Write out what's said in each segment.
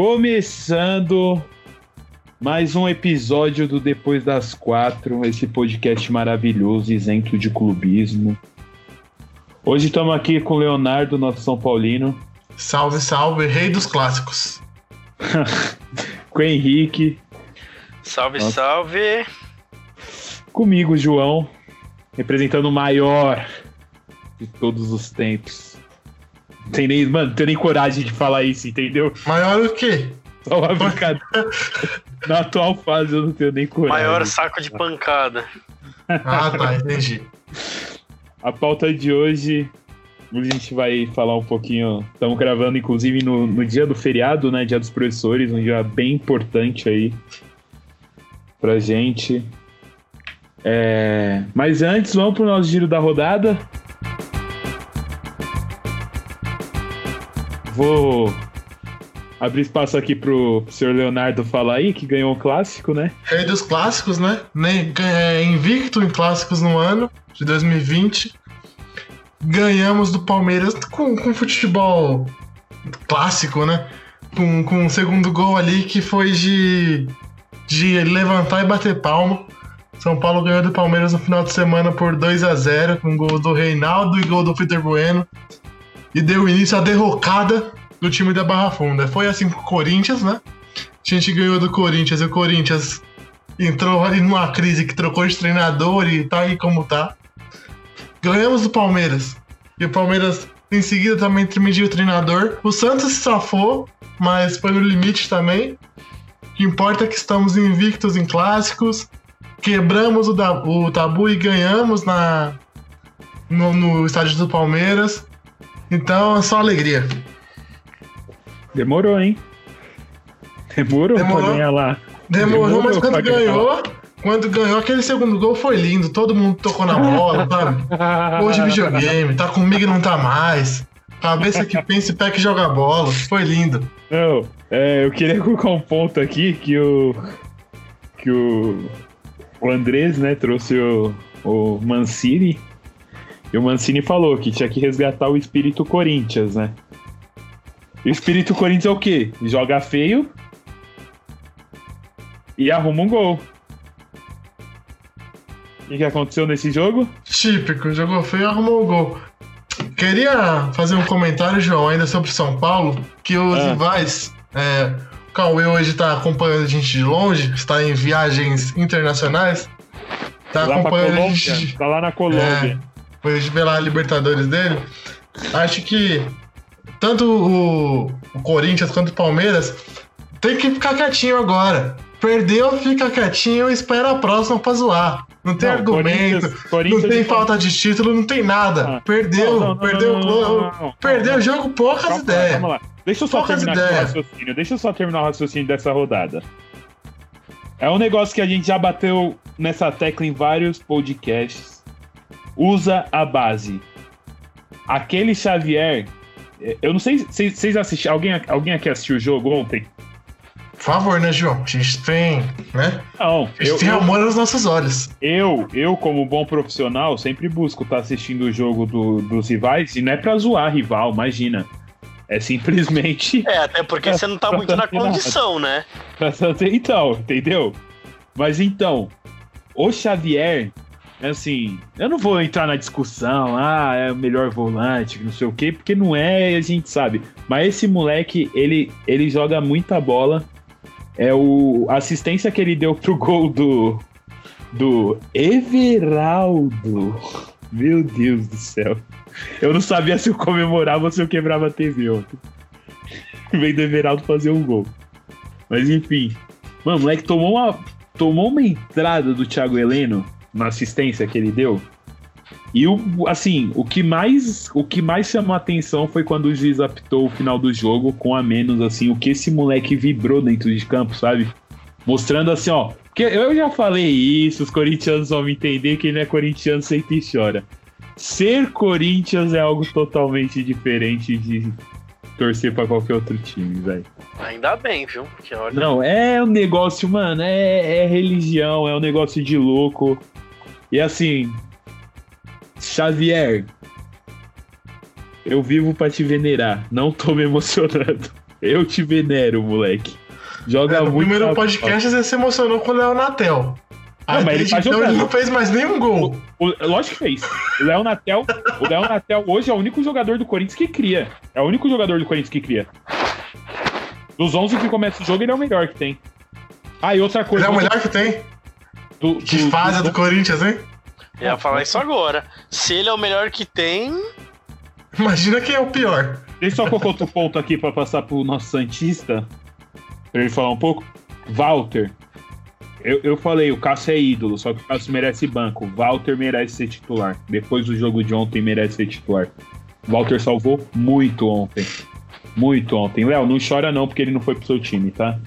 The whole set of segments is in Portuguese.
Começando mais um episódio do Depois das Quatro, esse podcast maravilhoso, isento de clubismo. Hoje estamos aqui com o Leonardo, nosso São Paulino. Salve, salve, rei dos clássicos. com o Henrique. Salve, nossa. salve. Comigo, João, representando o maior de todos os tempos. Tem nem, mano, não tenho nem coragem de falar isso, entendeu? Maior o quê? Só uma brincadeira. Na atual fase eu não tenho nem coragem. Maior saco de pancada. Ah, tá, entendi. A pauta de hoje, a gente vai falar um pouquinho. Estamos gravando, inclusive, no, no dia do feriado, né? Dia dos professores, um dia bem importante aí pra gente. É... Mas antes, vamos pro nosso giro da rodada. Vou abrir espaço aqui pro senhor Leonardo falar aí, que ganhou o um clássico, né? Rei dos clássicos, né? É, invicto em clássicos no ano de 2020. Ganhamos do Palmeiras com, com futebol clássico, né? Com, com um segundo gol ali que foi de, de levantar e bater palmo. São Paulo ganhou do Palmeiras no final de semana por 2 a 0 com gol do Reinaldo e gol do Peter Bueno e deu início à derrocada do time da Barra Funda. Foi assim com o Corinthians, né? A gente ganhou do Corinthians e o Corinthians entrou ali numa crise que trocou de treinador e tá aí como tá. Ganhamos do Palmeiras. E o Palmeiras em seguida também intermediu o treinador. O Santos se safou, mas foi no limite também. O que importa é que estamos invictos em clássicos. Quebramos o, o tabu e ganhamos na, no, no estádio do Palmeiras. Então é só alegria. Demorou, hein? Demorou, Demorou. pra ganhar lá. Demorou, Demorou mas quando ganhou, quando ganhou, aquele segundo gol foi lindo. Todo mundo tocou na bola, sabe? Hoje videogame, tá comigo e não tá mais. Cabeça que pensa e pé que joga bola. Foi lindo. Não, é, eu queria colocar um ponto aqui que o. Que o. O Andrés, né, trouxe o, o Mancini e o Mancini falou que tinha que resgatar o espírito Corinthians, né? E o espírito Corinthians é o quê? Joga feio e arruma um gol. O que, aconteceu nesse jogo? Típico, jogou feio e arrumou um gol. Queria fazer um comentário, João, ainda sobre São Paulo, que os ah. rivais. É, o Cauê hoje está acompanhando a gente de longe, está em viagens internacionais. Tá lá acompanhando a gente. Tá lá na Colômbia. É, foi ver lá a Libertadores dele. Acho que tanto o, o Corinthians quanto o Palmeiras tem que ficar quietinho agora. Perdeu, fica quietinho e espera a próxima pra zoar. Não tem não, argumento, Corinthians, Corinthians não tem falta de título, não tem nada. Ah, perdeu, não, não, perdeu o Perdeu o jogo, poucas ideias. Calma lá. Deixa eu só poucas terminar o raciocínio. Deixa eu só terminar o raciocínio dessa rodada. É um negócio que a gente já bateu nessa tecla em vários podcasts usa a base. Aquele Xavier, eu não sei se vocês assistiram, alguém, alguém aqui assistiu o jogo ontem? Por favor, né, João? A gente tem, né? Não, a gente eu, tem amor nos nossos olhos. Eu, eu, como bom profissional, sempre busco estar tá assistindo o jogo do, dos rivais e não é pra zoar rival, imagina. É simplesmente. É, até porque você não tá muito na condição, né? Pra então, entendeu? Mas então, o Xavier, é assim, eu não vou entrar na discussão, ah, é o melhor volante, não sei o quê, porque não é, a gente sabe. Mas esse moleque, ele, ele joga muita bola. É o a assistência que ele deu pro gol do do Everaldo. Meu Deus do céu. Eu não sabia se eu comemorava ou se eu quebrava a TV ontem. Vem do Everaldo fazer um gol. Mas enfim. Mano, o moleque tomou uma, tomou uma entrada do Thiago Heleno na assistência que ele deu. E o, assim, o que mais o que mais chamou a atenção foi quando o juiz apitou o final do jogo com a menos, assim, o que esse moleque vibrou dentro de campo, sabe? Mostrando assim, ó. Porque eu já falei isso, os corintianos vão me entender que ele é corintiano sempre chora. Ser Corinthians é algo totalmente diferente de torcer para qualquer outro time, velho. Ainda bem, viu? Porque olha... Não, é um negócio, mano, é, é religião, é um negócio de louco. E assim, Xavier, eu vivo para te venerar, não tô me emocionando. Eu te venero, moleque. Joga É, no muito. primeiro na- podcast você se emocionou com o Léo Natel. Aí mas ele tá então jogando. ele não fez mais nenhum gol. O, lógico que fez. O Léo Natel, o Léo Natel hoje é o único jogador do Corinthians que cria. É o único jogador do Corinthians que cria. Dos 11 que começa o jogo, ele é o melhor que tem. Ah, e outra Ele coisa. é o melhor que tem. Do, De do- fase do- do Corinthians, hein? Eu ia falar isso agora. Se ele é o melhor que tem, Imagina quem é o pior. Deixa eu só colocar outro ponto aqui pra passar pro nosso Santista. Pra ele falar um pouco. Walter. Eu, eu falei, o Cássio é ídolo, só que o Cássio merece banco. Walter merece ser titular. Depois do jogo de ontem, merece ser titular. Walter salvou muito ontem. Muito ontem. Léo, não chora não, porque ele não foi pro seu time, tá?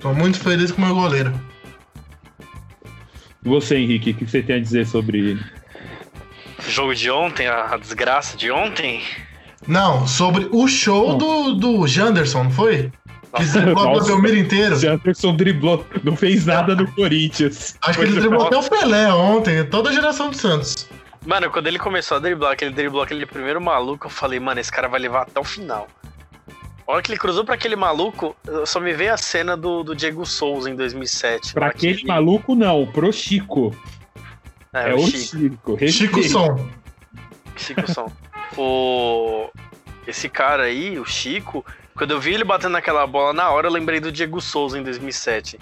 Tô muito feliz com o meu goleiro. E você, Henrique, o que você tem a dizer sobre. o jogo de ontem, a desgraça de ontem. Não, sobre o show Não. do, do Janderson, não foi? Que driblou o. Belmiro inteiro. O Anderson driblou, não fez nada no Corinthians. Acho que ele Foi- driblou até o Pelé ontem, toda a geração do Santos. Mano, quando ele começou a driblar, aquele driblou aquele primeiro maluco, eu falei, mano, esse cara vai levar até o final. A hora que ele cruzou pra aquele maluco, eu só me veio a cena do, do Diego Souza em 2007. Pra aquele que- maluco, não. Pro Chico. É, É, o Chico. Chico. Chico. Som. Chico Som. o... Esse cara aí, o Chico, quando eu vi ele batendo naquela bola na hora, eu lembrei do Diego Souza em 2007.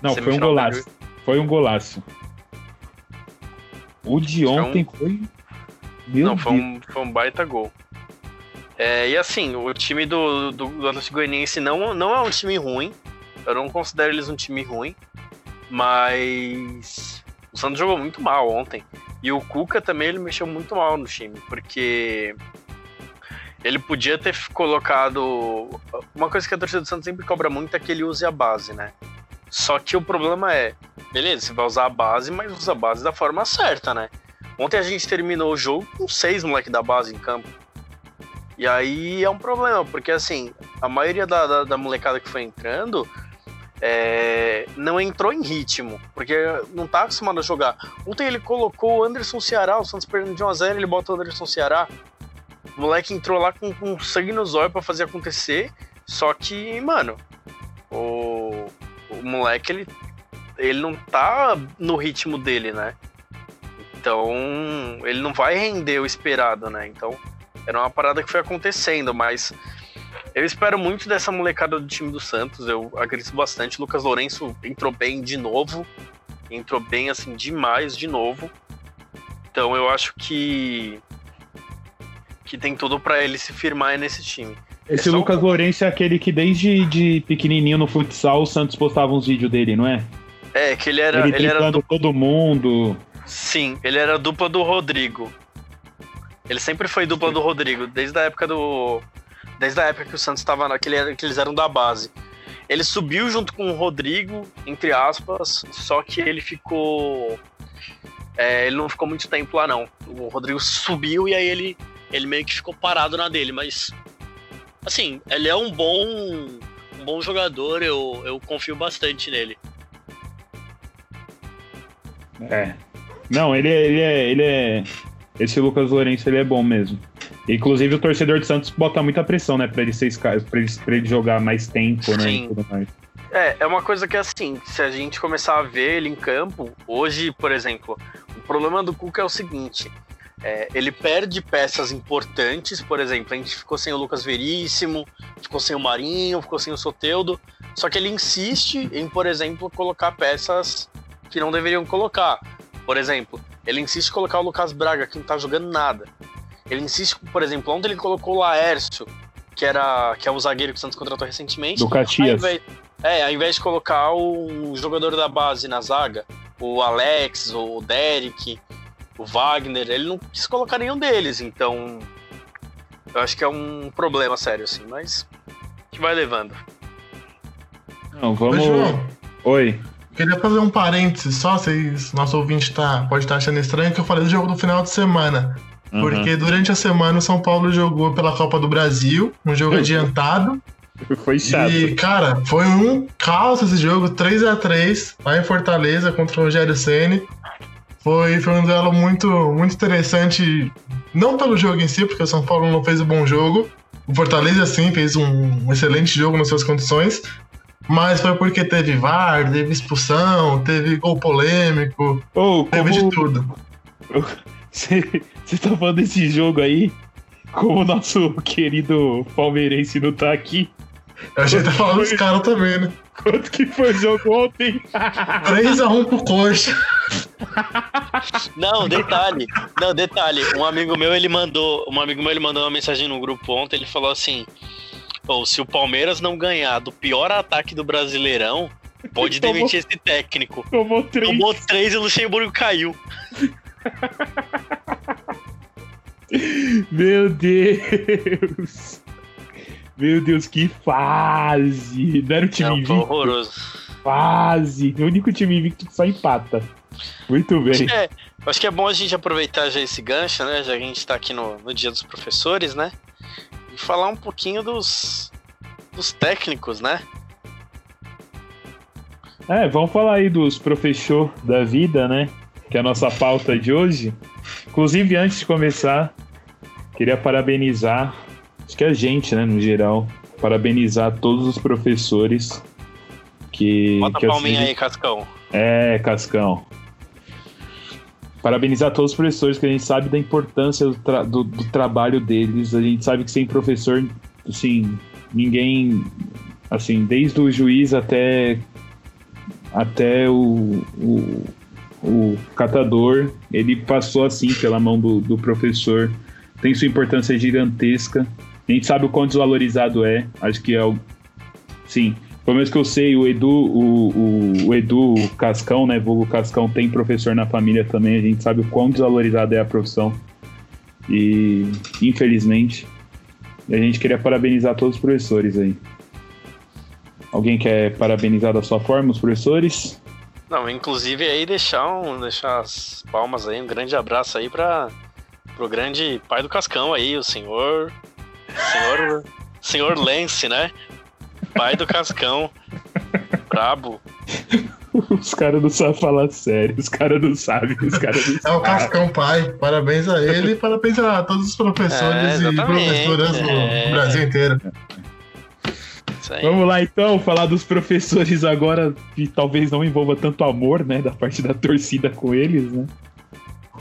Não, foi um golaço. Foi um golaço. O de Foi um- ontem foi. Meu Não, foi Deus. um, foi um baita gol. É, e assim, o time do, do, do Atlético Goianiense não, não é um time ruim. Eu não considero eles um time ruim. Mas o Santos jogou muito mal ontem. E o Cuca também ele mexeu muito mal no time. Porque ele podia ter colocado. Uma coisa que a torcida do Santos sempre cobra muito é que ele use a base, né? Só que o problema é, beleza, você vai usar a base, mas usa a base da forma certa, né? Ontem a gente terminou o jogo com seis moleques da base em campo. E aí é um problema, porque assim, a maioria da, da, da molecada que foi entrando é, não entrou em ritmo, porque não tá acostumado a jogar. Ontem ele colocou o Anderson Ceará, o Santos perdendo de 1x0, ele bota o Anderson Ceará. O moleque entrou lá com, com sangue no zóio pra fazer acontecer, só que, mano, o, o moleque, ele, ele não tá no ritmo dele, né? Então, ele não vai render o esperado, né? Então, era uma parada que foi acontecendo, mas eu espero muito dessa molecada do time do Santos. Eu acredito bastante. Lucas Lourenço entrou bem de novo. Entrou bem, assim, demais de novo. Então, eu acho que. que tem tudo pra ele se firmar nesse time. Esse é só Lucas Lourenço é aquele que desde de pequenininho no futsal o Santos postava uns vídeos dele, não é? É, que ele era. Ele Ele era driblando todo mundo. Sim, ele era a dupla do Rodrigo. Ele sempre foi dupla do Rodrigo, desde a época do. Desde a época que o Santos estava que, ele que eles eram da base. Ele subiu junto com o Rodrigo, entre aspas, só que ele ficou. é, ele não ficou muito tempo lá, não. O Rodrigo subiu e aí ele, ele meio que ficou parado na dele, mas. Assim, ele é um bom. Um bom jogador, eu, eu confio bastante nele. É. Não, ele é, ele é. Ele é. Esse Lucas Lourenço ele é bom mesmo. Inclusive o torcedor do Santos bota muita pressão, né? Pra ele ser pra ele, pra ele jogar mais tempo, né? Sim. E tudo mais. É, é uma coisa que assim, se a gente começar a ver ele em campo, hoje, por exemplo, o problema do Cuca é o seguinte: é, ele perde peças importantes, por exemplo, a gente ficou sem o Lucas Veríssimo, ficou sem o Marinho, ficou sem o Soteudo, só que ele insiste em, por exemplo, colocar peças que não deveriam colocar. Por exemplo, ele insiste em colocar o Lucas Braga, que não tá jogando nada. Ele insiste, por exemplo, ontem ele colocou o Laércio, que, era, que é o zagueiro que o Santos contratou recentemente. Do Ao Caxias. invés, é, ao invés de colocar um jogador da base na zaga, o Alex, o Derek, o Wagner, ele não quis colocar nenhum deles, então eu acho que é um problema sério, assim, mas que vai levando. Não, vamos. João, Oi. Queria fazer um parênteses só, vocês, nosso ouvinte tá, pode estar achando estranho, que eu falei do jogo do final de semana. Uhum. Porque durante a semana o São Paulo jogou pela Copa do Brasil, um jogo adiantado. Foi chato. E, cara, foi um caos esse jogo, 3 a 3 lá em Fortaleza contra o Rogério Ceni. Foi, foi um duelo muito, muito interessante Não pelo jogo em si, porque o São Paulo não fez um bom jogo. O Fortaleza, sim, fez um excelente jogo nas suas condições. Mas foi porque teve VAR, teve expulsão, teve gol polêmico, Ô, teve de como tudo. você tá falando desse jogo aí, como o nosso querido palmeirense não tá aqui, A gente tá falando dos caras também, né? quanto que foi o jogo ontem? 3x1 pro Coxa. Não, detalhe. Não, detalhe. Um amigo meu, ele mandou. Um amigo meu ele mandou uma mensagem no grupo ontem, ele falou assim. Ou se o Palmeiras não ganhar do pior ataque do Brasileirão, pode Tomou- demitir esse técnico. Tomou três. Tomou três e o Luxemburgo caiu. Meu Deus! Meu Deus, que fase! Não era o time Não, foi invicto. horroroso. Fase! O único time invicto que só empata. Muito bem. É, acho que é bom a gente aproveitar já esse gancho, né? Já que a gente tá aqui no, no Dia dos Professores, né? E falar um pouquinho dos, dos técnicos, né? É, vamos falar aí dos professor da vida, né? Que é a nossa pauta de hoje. Inclusive, antes de começar, queria parabenizar, acho que a gente, né, no geral, parabenizar todos os professores que. Bota que a palminha aí, Cascão. É, Cascão. Parabenizar todos os professores, que a gente sabe da importância do, tra- do- do trabalho deles. A gente sabe que sem professor, assim, ninguém. Assim, desde o juiz até. Até o, o, o catador, ele passou assim pela mão do, do professor. Tem sua importância gigantesca. A gente sabe o quão desvalorizado é. Acho que é o. Sim, pelo menos que eu sei, o Edu, o, o, o Edu Cascão, né? Vulgo Cascão tem professor na família também. A gente sabe o quão desvalorizada é a profissão. E infelizmente. A gente queria parabenizar todos os professores aí. Alguém quer parabenizar da sua forma os professores? Não, inclusive aí deixar, um, deixar as palmas aí, um grande abraço aí para pro grande pai do Cascão aí, o senhor. Senhor. senhor Lance, né? Pai do Cascão. Brabo. Os caras não sabem falar sério, os caras não sabem, os caras não É o. Cascão Pai. Parabéns a ele e parabéns a todos os professores É, e professoras é. Brasil inteiro. Isso aí. Vamos lá então, falar dos professores agora, que talvez não envolva tanto amor, né, da parte da torcida com eles, né?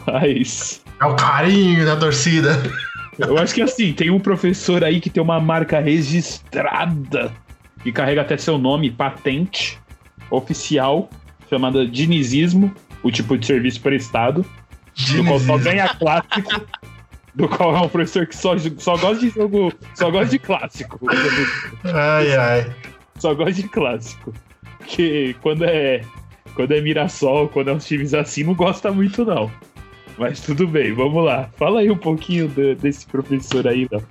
Mas É o carinho da torcida. eu acho que assim, tem um professor aí que tem uma marca registrada que carrega até seu nome, patente oficial, chamada dinizismo, o tipo de serviço prestado, do qual só ganha clássico, do qual é um professor que só, só gosta de jogo, só gosta de clássico. Ai, ai. só gosto de clássico. Porque quando é. Quando é Mirassol, quando é uns times assim, não gosta muito, não. Mas tudo bem, vamos lá. Fala aí um pouquinho de- desse professor aí, Léo.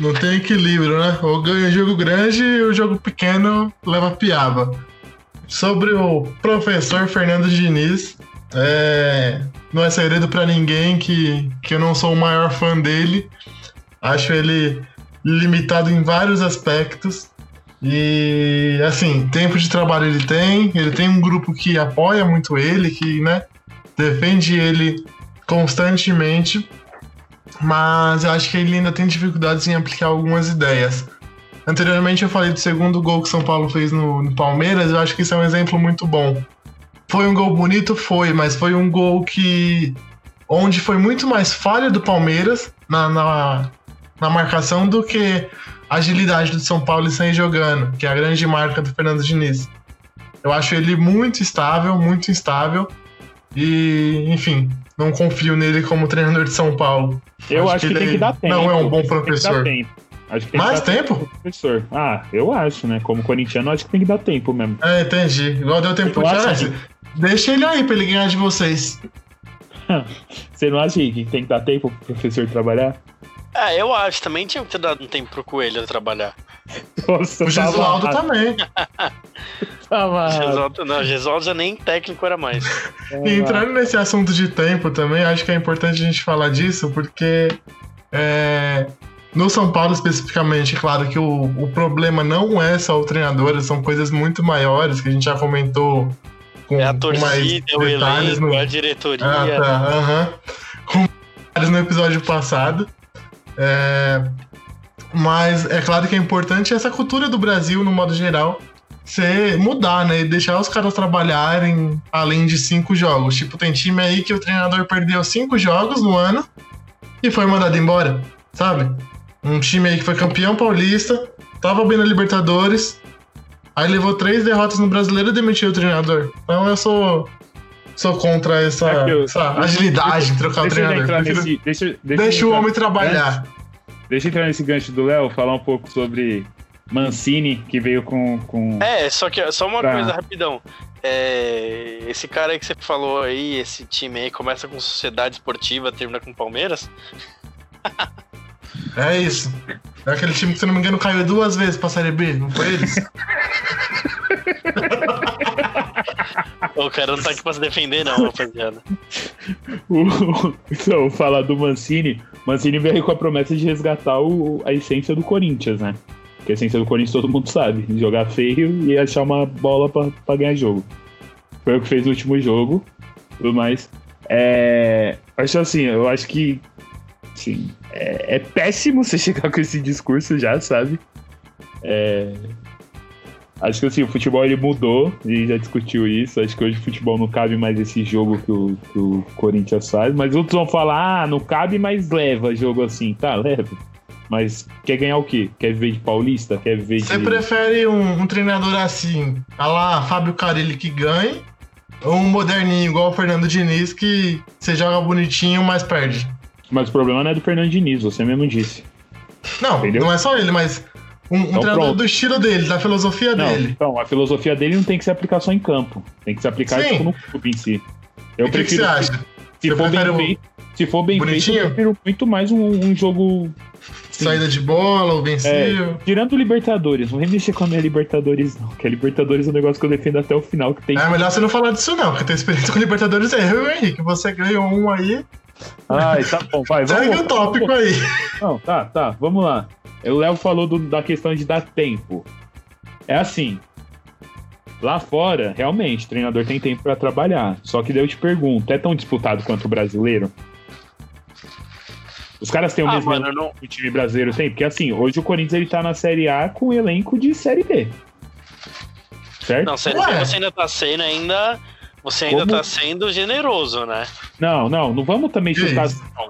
Não tem equilíbrio, né? Ou ganha o jogo grande e o jogo pequeno leva piaba. Sobre o professor Fernando Diniz, é... não é segredo pra ninguém que, que eu não sou o maior fã dele. Acho ele limitado em vários aspectos. E assim, tempo de trabalho ele tem, ele tem um grupo que apoia muito ele, que né, defende ele constantemente mas eu acho que ele ainda tem dificuldades em aplicar algumas ideias. Anteriormente eu falei do segundo gol que São Paulo fez no, no Palmeiras, eu acho que isso é um exemplo muito bom. Foi um gol bonito? Foi, mas foi um gol que. onde foi muito mais falha do Palmeiras na, na, na marcação do que agilidade do São Paulo em sair jogando, que é a grande marca do Fernando Diniz. Eu acho ele muito estável, muito instável. E, enfim, não confio nele como treinador de São Paulo. Eu acho, que, tem ele que dar tempo. Não é um bom Tem que professor. tempo. Acho que tem Mais que tempo? pro professor. Ah, eu acho, né? Como corintiano, acho que tem que dar tempo mesmo. É, entendi. Igual deu tempo pro acho Thiago. Deixa ele aí pra ele ganhar de vocês. Você não acha que tem que dar tempo pro professor trabalhar? É, eu acho, também tinha que ter dado um tempo pro Coelho trabalhar. Nossa, O Gesualdo tava- também. tava- Gesualdo, não, Gesualdo já nem técnico era mais. E entrando nesse assunto de tempo também, acho que é importante a gente falar disso, porque é, no São Paulo especificamente, claro que o, o problema não é só o treinador, são coisas muito maiores que a gente já comentou com, É a com mais torcida, é o detalhes elenco, no, a diretoria. Ah, tá. aham. Com no episódio passado. É, mas é claro que é importante essa cultura do Brasil, no modo geral, ser mudar, né? E deixar os caras trabalharem além de cinco jogos. Tipo, tem time aí que o treinador perdeu cinco jogos no ano e foi mandado embora, sabe? Um time aí que foi campeão paulista, tava bem na Libertadores, aí levou três derrotas no brasileiro e demitiu o treinador. Então eu sou. Sou contra essa, É eu- essa agilidade em trocar o Deixa eu treinador. Prefiro- nesse. Deixa, deixa, Deixa eu o homem trabalhar. Deixa eu entrar nesse gancho do Léo, falar um pouco sobre Mancini, que veio com. com... É, só que só uma Tá. coisa rapidão. É, esse cara aí que você falou aí, esse time aí, começa com Sociedade Esportiva, termina com Palmeiras. É isso. É aquele time que, se não me engano, caiu duas vezes pra Série B, não foi eles? O cara não tá aqui pra se defender, não, rapaziada. O- então, falar do Mancini. Mancini veio com a promessa de resgatar o- a essência do Corinthians, né? Porque a essência do Corinthians todo mundo sabe. Jogar feio e achar uma bola pra, pra ganhar jogo. Foi o que fez no último jogo. Tudo mais. É, acho assim, eu acho que. Assim, é, é péssimo você chegar com esse discurso já, sabe? É, Acho que assim, o futebol ele mudou, a gente já discutiu isso. Acho que hoje o futebol não cabe mais esse jogo que o, que o Corinthians faz. Mas outros vão falar, ah, não cabe, mas leva jogo assim. Tá, leva. Mas quer ganhar o quê? Quer ver de paulista? Quer ver Você de. prefere um, um treinador assim, a lá Fábio Carilli que ganhe, ou um moderninho igual o Fernando Diniz que você joga bonitinho, mas perde? Mas o problema não é do Fernando Diniz, você mesmo disse. Não, Entendeu? não é só ele, mas um, um Então treinador pronto. do estilo dele, da filosofia Não, dele. então, a filosofia dele não tem que se aplicar só em campo. Tem que se aplicar Sim. tipo, no clube em si. Eu E o que, que prefiro. você acha? se, Você for bem feito, se for bem feito, bonitinho? eu prefiro muito mais um, um jogo Saída de bola, ofensivo. Tirando o Libertadores, não vem mexer com a minha Libertadores, não. Que a Libertadores é um negócio que eu defendo até o final, que tem. É, melhor você não falar disso, não, porque tem experiência com Libertadores é eu, Henrique. Você ganhou um aí, Ai, tá bom, vai, vamos. segue o tópico aí. Não, tá, tá, vamos lá. O Léo falou do- da questão de dar tempo. É assim. Lá fora, realmente, o treinador tem tempo pra trabalhar. Só que daí eu te pergunto, é tão disputado quanto o brasileiro? Os caras têm o Ah, mesmo mano, não. que o time brasileiro tem? Porque assim, hoje o Corinthians ele tá na Série A com o elenco de Série B. Certo? Não, você, Ué. você ainda tá sendo ainda. Você ainda Como? tá sendo generoso, né? Não, não, não vamos também Que chutar.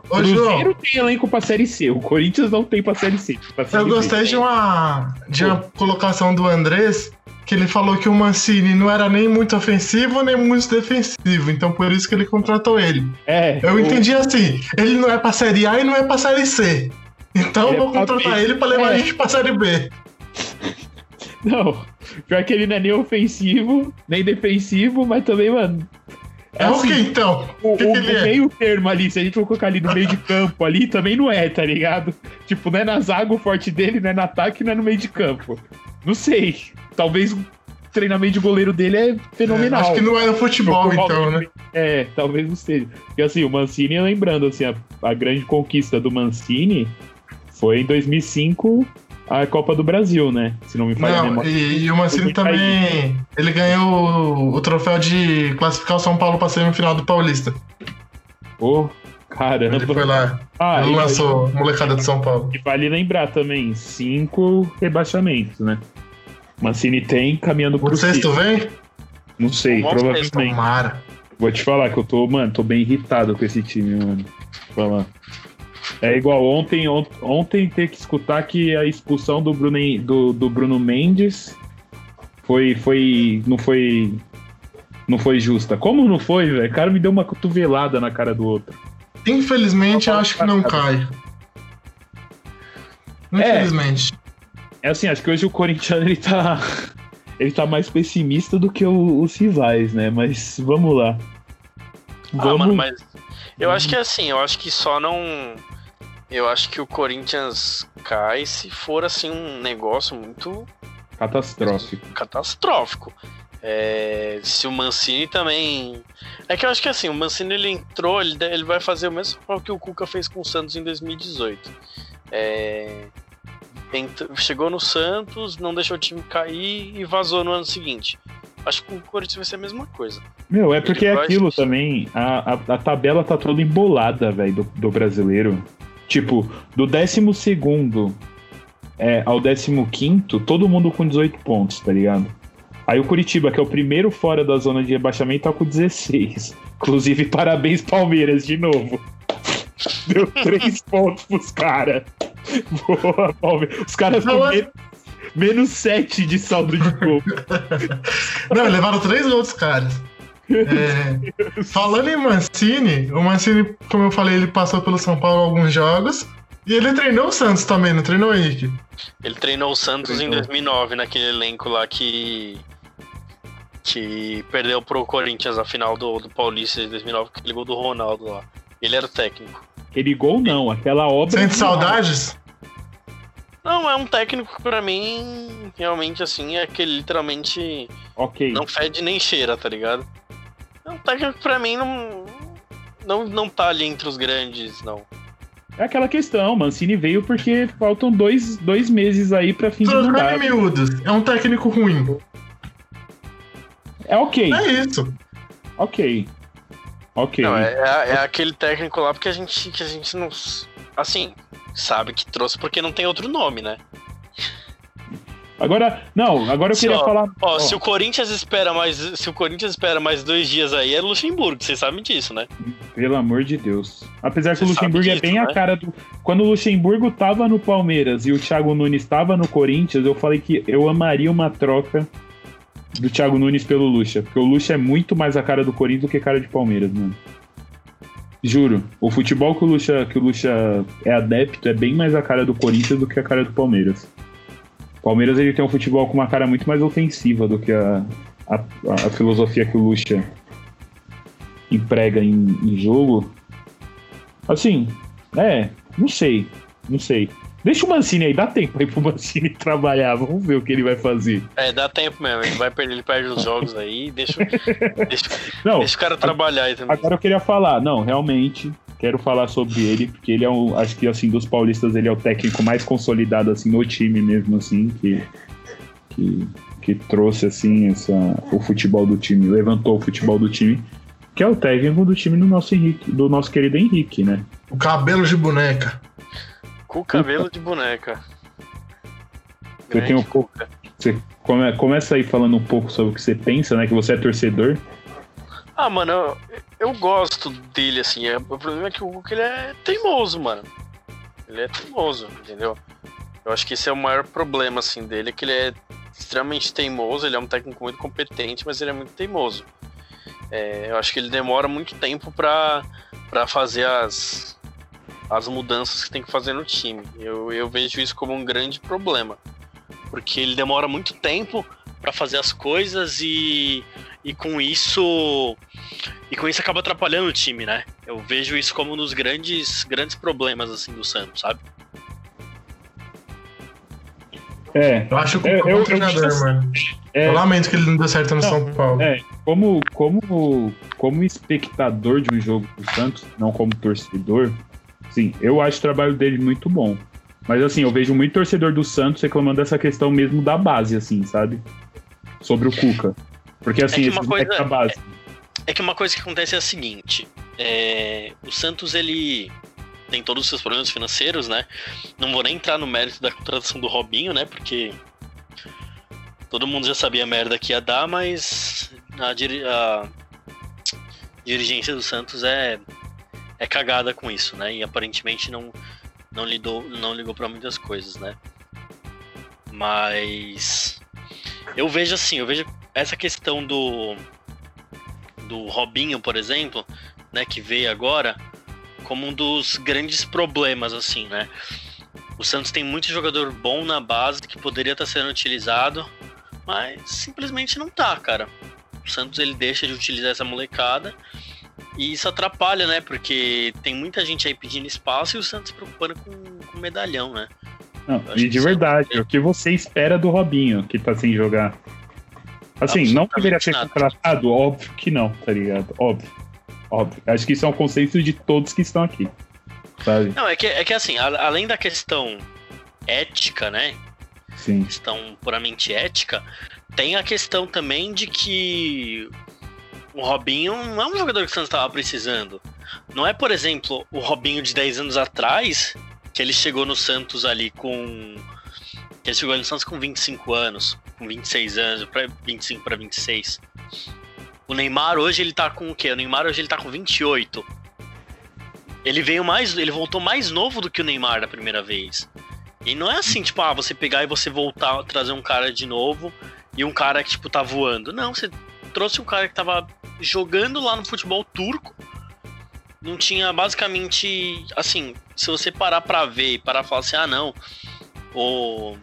Ô, Cruzeiro tem elenco pra Série C, o Corinthians não tem pra Série C. Pra Série Eu B. gostei de uma, de uma colocação do Andrés, que ele falou que o Mancini não era nem muito ofensivo, nem muito defensivo. Então por isso que ele contratou ele. É, Eu o- entendi assim, ele não é pra Série A e não é pra Série C. Então Ele eu é vou pra contratar B. ele pra levar É. a gente pra Série B. Não, pior que ele não é nem ofensivo, nem defensivo, mas também, mano. É, o que então? O, O que, o- que é? meio termo ali, se a gente for colocar ali no meio de campo ali, também não é, tá ligado? Tipo, não é na zaga o forte dele, não é no ataque, não é no meio de campo. Não sei. Talvez o treinamento de goleiro dele é fenomenal. Acho que não é no futebol, Futebol então, né? É, talvez não seja. Porque assim, o Mancini, lembrando, assim, a, a grande conquista do Mancini foi em 2005 a Copa do Brasil, né? Se não me falha a Não, memória. e, e o Mancini também. Ele ganhou o, o troféu de classificar o São Paulo pra semifinal do Paulista. Ô, caramba. Ele foi lá. Ah, ele lançou a molecada de São Paulo. e vale lembrar também, cinco rebaixamentos, né? Mancini tem caminhando pro O sexto vem? Não sei, Bom provavelmente. Tomara. Vou te falar que eu tô, mano, tô bem irritado com esse time, mano. Vou falar. É igual ontem, on- ontem ter que escutar que a expulsão do Bruno, do, do Bruno Mendes foi, foi, não foi, não foi justa. Como não foi, velho? O cara me deu uma cotovelada na cara do outro. Infelizmente, eu acho que não cai. Infelizmente. É assim, acho que hoje o Corinthians ele tá, ele tá mais pessimista do que o- os rivais, né? Mas vamos lá. Ah, mano, mas. Eu acho que é assim, eu acho que só não. Eu acho que o Corinthians cai se for assim um negócio muito Catastrófico. catastrófico. É, se o Mancini também. É que eu acho que assim, o Mancini ele entrou, ele, ele vai fazer o mesmo papel que o Cuca fez com o Santos em 2018. É, chegou no Santos, não deixou o time cair e vazou no ano seguinte. Acho que o Corinthians vai ser a mesma coisa. Meu, é porque Ele é vai- aquilo também. A, a, a tabela tá toda embolada, velho, do, do brasileiro. Tipo, do 12 é, ao 15, todo mundo com 18 pontos, tá ligado? Aí o Curitiba, que é o primeiro fora da zona de rebaixamento, tá com 16. Inclusive, parabéns, Palmeiras, de novo. Deu 3 pontos pros caras. Boa, Palmeiras. Os caras com menos, menos 7 de saldo de gol. Não, levaram três outros caras. É, falando em Mancini, o Mancini, como eu falei, ele passou pelo São Paulo alguns jogos. E ele treinou o Santos também, não treinou o Henrique? Ele treinou o Santos em Treinou. 2009, naquele elenco lá que. que perdeu pro Corinthians a final do, do Paulista de 2009, que ligou do Ronaldo lá. Ele era o técnico. Aquele gol não, aquela obra. Sente de- saudades? Não, é um técnico que pra mim, realmente assim, é que ele literalmente Ok. não fede nem cheira, tá ligado? É um técnico que pra mim não. Não, não tá ali entre os grandes, não. É aquela questão, Mancini veio porque faltam dois, dois meses aí pra fim de Trocando mandato. miúdos, é um técnico ruim. É ok, É isso. ok. Ok. Não, é, é, é aquele técnico lá porque a gente, que a gente não. Assim, sabe que trouxe porque não tem outro nome, né? Agora, não, agora eu Se, queria ó, falar. Ó, ó, se o Corinthians espera mais. Se o Corinthians espera mais dois dias aí, é Luxemburgo, vocês sabem disso, né? Pelo amor de Deus. Apesar que o Luxemburgo sabe é bem disso, a né? cara do. Quando o Luxemburgo tava no Palmeiras e o Thiago Nunes tava no Corinthians, eu falei que eu amaria uma troca do Thiago Nunes pelo Luxa. Porque o Luxa é muito mais a cara do Corinthians do que cara de Palmeiras, mano. Juro, o futebol que o Luxa, que o Luxa é adepto é bem mais a cara do Corinthians do que a cara do Palmeiras. O Palmeiras ele tem um futebol com uma cara muito mais ofensiva do que a, a, a filosofia que o Luxa emprega em, em jogo. Assim, é, não sei, não sei. Deixa o Mancini aí, dá tempo aí pro Mancini trabalhar, vamos ver o que ele vai fazer. É, dá tempo mesmo, ele vai perder, ele perde os jogos aí, deixa, deixa, Não, deixa o cara trabalhar aí também. agora eu queria falar, não, realmente, quero falar sobre ele, porque ele é um, acho que assim, dos paulistas, ele é o técnico mais consolidado, assim, no time mesmo, assim, que, que, que trouxe, assim, essa, o futebol do time, levantou o futebol do time, que é o técnico do time do nosso Henrique, do nosso querido Henrique, né? O cabelo de boneca. Cabelo de boneca. Eu tenho um pouco. Cuca. Você come- começa aí falando um pouco sobre o que você pensa, né? Que você é torcedor. Ah, mano, eu, eu gosto dele, assim. É, o problema é que o Cuca ele é teimoso, mano. Ele é teimoso, entendeu? Eu acho que esse é o maior problema, assim, dele, é que ele é extremamente teimoso, ele é um técnico muito competente, mas ele é muito teimoso. É, eu acho que ele demora muito tempo pra fazer as, as mudanças que tem que fazer no time. Eu, eu vejo isso como um grande problema. Porque ele demora muito tempo pra fazer as coisas e, e com isso e com isso acaba atrapalhando o time, né? Eu vejo isso como um dos grandes grandes problemas assim do Santos, sabe? É. Eu acho que o É, é eu- um eu treinador, acho- mano. é Eu lamento que ele não deu certo no Não, São Paulo. é, como, como, como espectador de um jogo do Santos, não como torcedor, sim, eu acho o trabalho dele muito bom. Mas assim, eu vejo muito torcedor do Santos reclamando dessa questão mesmo da base, assim, sabe? Sobre o Cuca. Porque assim, que esses uma coisa- da base. É que uma coisa que acontece é a seguinte: é, o Santos ele tem todos os seus problemas financeiros, né? Não vou nem entrar no mérito da contratação do Robinho, né? Porque todo mundo já sabia a merda que ia dar, mas a, diri- a dirigência do Santos é, é cagada com isso, né? E aparentemente não, não, lidou, não ligou para muitas coisas, né? Mas eu vejo assim, eu vejo essa questão do do Robinho, por exemplo, né, que veio agora, como um dos grandes problemas, assim, né? O Santos tem muito jogador bom na base que poderia estar sendo utilizado, mas simplesmente não tá, cara. O Santos ele deixa de utilizar essa molecada e isso atrapalha, né? Porque tem muita gente aí pedindo espaço e o Santos se preocupando com, com medalhão, né? Não, e de sim. verdade, o que você espera do Robinho, que tá sem jogar? Assim, não deveria ser contratado? Óbvio que não, tá ligado? Óbvio. Óbvio. Acho que isso é um conceito de todos que estão aqui. Sabe? Não, é que, é que assim, a- além da questão ética, né? Sim. questão puramente ética, tem a questão também de que o Robinho não é um jogador que o Santos estava precisando. Não é, por exemplo, o Robinho de 10 anos atrás, que ele chegou no Santos ali com. Que ele chegou no Santos com 25 anos, com 26 anos, para 25 para 26. O Neymar hoje ele tá com o quê? O Neymar hoje ele tá com 28. Ele veio mais. Ele voltou mais novo do que o Neymar da primeira vez. E não é assim, tipo, ah, você pegar e você voltar, trazer um cara de novo e um cara que, tipo, tá voando. Não, você trouxe um cara que tava jogando lá no futebol turco. Não tinha basicamente. Assim, se você parar pra ver e parar pra falar assim, ah, não. O.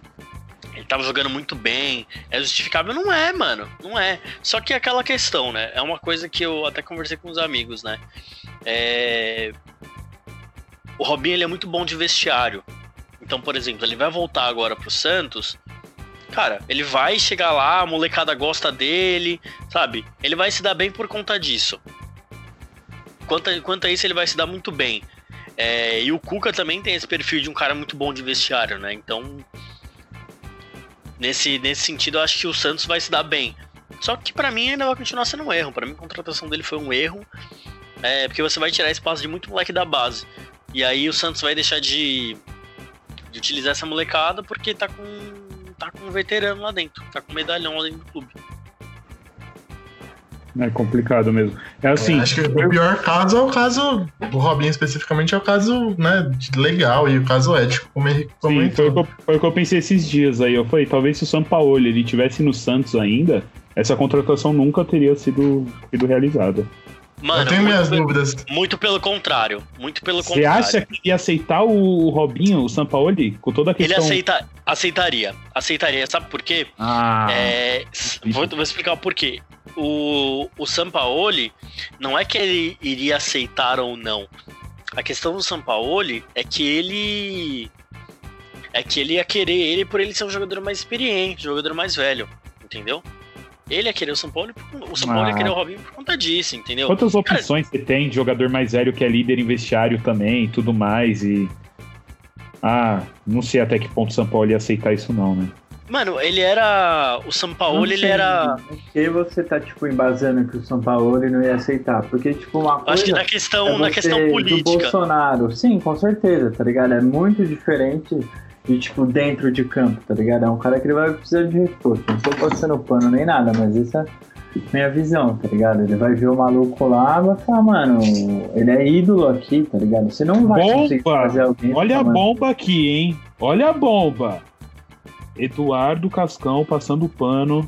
Ele tava jogando muito bem. É justificável? Não é, mano. Não é. Só que é aquela questão, né? É uma coisa que eu até conversei com os amigos, né? É... O Robinho ele é muito bom de vestiário. Então, por exemplo, ele vai voltar agora pro Santos. Cara, ele vai chegar lá, a molecada gosta dele, sabe? Ele vai se dar bem por conta disso. Quanto a, quanto a isso, ele vai se dar muito bem. É, e o Cuca também tem esse perfil de um cara muito bom de vestiário, né? Então, nesse, nesse sentido, eu acho que o Santos vai se dar bem. Só que para mim ainda vai continuar sendo um erro. Para mim, a contratação dele foi um erro. É, porque você vai tirar espaço de muito moleque da base. E aí o Santos vai deixar de, de utilizar essa molecada porque tá com, tá com um veterano lá dentro. Tá com um medalhão lá dentro do clube. É complicado mesmo. É assim. É, acho que o pior caso é o caso do Robinho especificamente, é o caso né, legal e o caso ético, como ele Sim, foi o, que eu, foi o que eu pensei esses dias aí. Eu falei, talvez se o São Paulo ele tivesse no Santos ainda, essa contratação nunca teria sido, sido realizada. Mano, eu tenho minhas dúvidas. Muito pelo contrário. Muito pelo Você contrário. acha que ia aceitar o Robinho, o Sampaoli, com toda a Ele questão... aceita, aceitaria. Aceitaria. Sabe por quê? Ah, É, vou, vou explicar o porquê. O, o Sampaoli, não é que ele iria aceitar ou não. A questão do Sampaoli é que ele. É que ele ia querer ele por ele ser um jogador mais experiente, um jogador mais velho. Entendeu? Ele ia querer o São Paulo, o São Paulo ia Ah. querer o Robinho por conta disso, entendeu? Quantas opções você tem de jogador mais velho que é líder em vestiário também e tudo mais e... Ah, não sei até que ponto o São Paulo ia aceitar isso não, né? Mano, ele era. O São Paulo, ele era. Por que você tá, tipo, embasando que o São Paulo não ia aceitar? Porque, tipo, uma coisa. Acho que na é questão, você na questão do política. Bolsonaro. Sim, com certeza, tá ligado? É muito diferente de, tipo, dentro de campo, tá ligado? É um cara que ele vai precisar de reforço. Não tô passando pano nem nada, mas essa é minha visão, tá ligado? Ele vai ver o maluco lá e vai falar, mano, ele é ídolo aqui, tá ligado? Você não vai conseguir Bomba! fazer alguém. Olha a ficar, mano, bomba aqui, hein? Olha a bomba! Eduardo Cascão passando pano.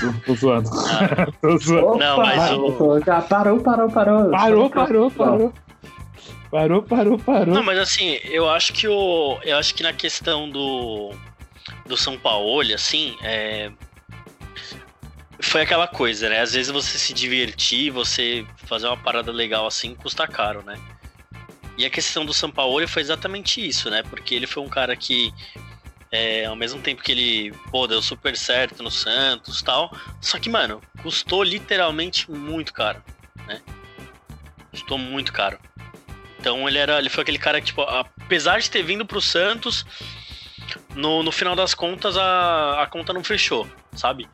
Tô, tô zoando. tô zoando. Opa, Não, mas o- já parou, parou, parou. Parou, parou, parou. Parou, parou, parou. Não, mas assim, eu acho que o. Eu acho que na questão do. Do São Paulo, assim, é. Foi aquela coisa, né? Às vezes você se divertir, você fazer uma parada legal assim, custa caro, né? E a questão do São Paulo foi exatamente isso, né? Porque ele foi um cara que, é, ao mesmo tempo que ele, pô, deu super certo no Santos tal, só que, mano, custou literalmente muito caro, né? Custou muito caro. Então ele era, ele foi aquele cara que, tipo, apesar de ter vindo pro Santos, no, no final das contas a, a conta não fechou, sabe?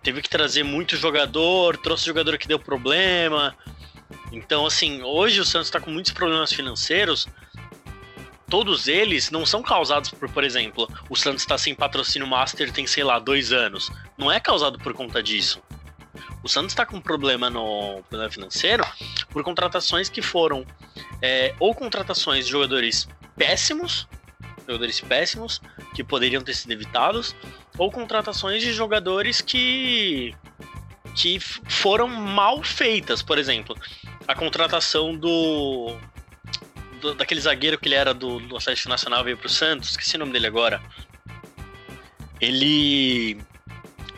Teve que trazer muito jogador, trouxe jogador que deu problema. Então, assim, hoje o Santos tá com muitos problemas financeiros. Todos eles não são causados por, por exemplo, o Santos tá sem patrocínio master tem, sei lá, dois anos. Não é causado por conta disso. O Santos tá com problema no problema financeiro por contratações que foram é, ou contratações de jogadores péssimos, jogadores péssimos, que poderiam ter sido evitados, ou contratações de jogadores que que foram mal feitas, por exemplo, a contratação do, do- daquele zagueiro que ele era do, do Atlético Nacional veio pro Santos, esqueci o nome dele agora. Ele